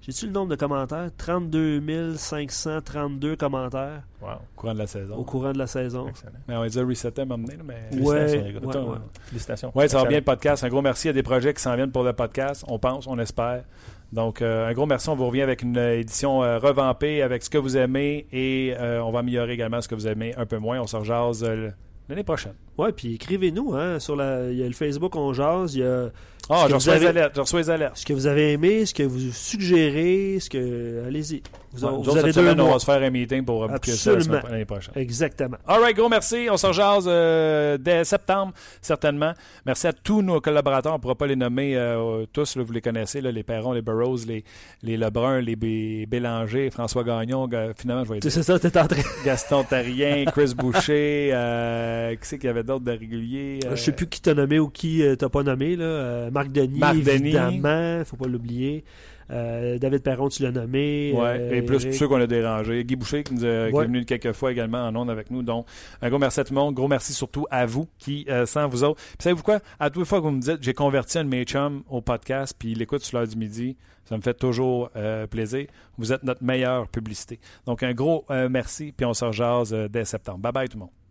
J'ai-tu le nombre de commentaires? 32 532 commentaires Wow. Au courant de la saison. au courant de la saison. Excellent. Mais on va dire resetter à mais. Ouais, Félicitations, les gars. ouais, Attends, ouais. Félicitations. Oui, ça va bien le podcast. Un gros merci. A des projets qui s'en viennent pour le podcast. On pense, on espère. Donc, euh, un gros merci. On vous revient avec une édition euh, revampée avec ce que vous aimez et euh, on va améliorer également ce que vous aimez un peu moins. On se rejase euh, l'année prochaine. Ouais, puis écrivez-nous. Hein, sur la, il y a le Facebook On Jase. Il y a Ah, que je reçois, les alertes, je reçois les alertes. ce que vous avez aimé, ce que vous suggérez, ce que. Allez-y. Vous, Ouais, avez deux semaine, on va se faire un meeting pour booker ça l'année prochaine. Exactement. All right, gros merci. On se rejase euh, dès septembre, certainement. Merci à tous nos collaborateurs. On ne pourra pas les nommer euh, tous, là, vous les connaissez, là, les Perron, les Burroughs, les, les Lebrun, les Bé- Bélanger, François Gagnon. Ga- Finalement, je vais sais ça, t'es en train. *laughs* Gaston Tarien, Chris Boucher, euh, qui c'est qu'il y avait d'autres de réguliers? Je sais plus qui t'a nommé ou qui t'a pas nommé. Là. Marc Denis, Marc évidemment. Faut pas l'oublier. Euh, David Perron, tu l'as nommé. Ouais, Euh, et plus tous Eric. ceux qu'on a dérangés. Guy Boucher qui, nous a- qui Ouais. est venu quelques fois également en ondes avec nous. Donc, un gros merci à tout le monde. Gros merci surtout à vous qui, euh, sans vous autres. Puis savez-vous quoi? À toutes les fois que vous me dites, j'ai converti un de mes chums au podcast, puis il l'écoute sur l'heure du midi, ça me fait toujours euh, plaisir. Vous êtes notre meilleure publicité. Donc, un gros merci, puis on se rejase dès septembre. Bye bye tout le monde.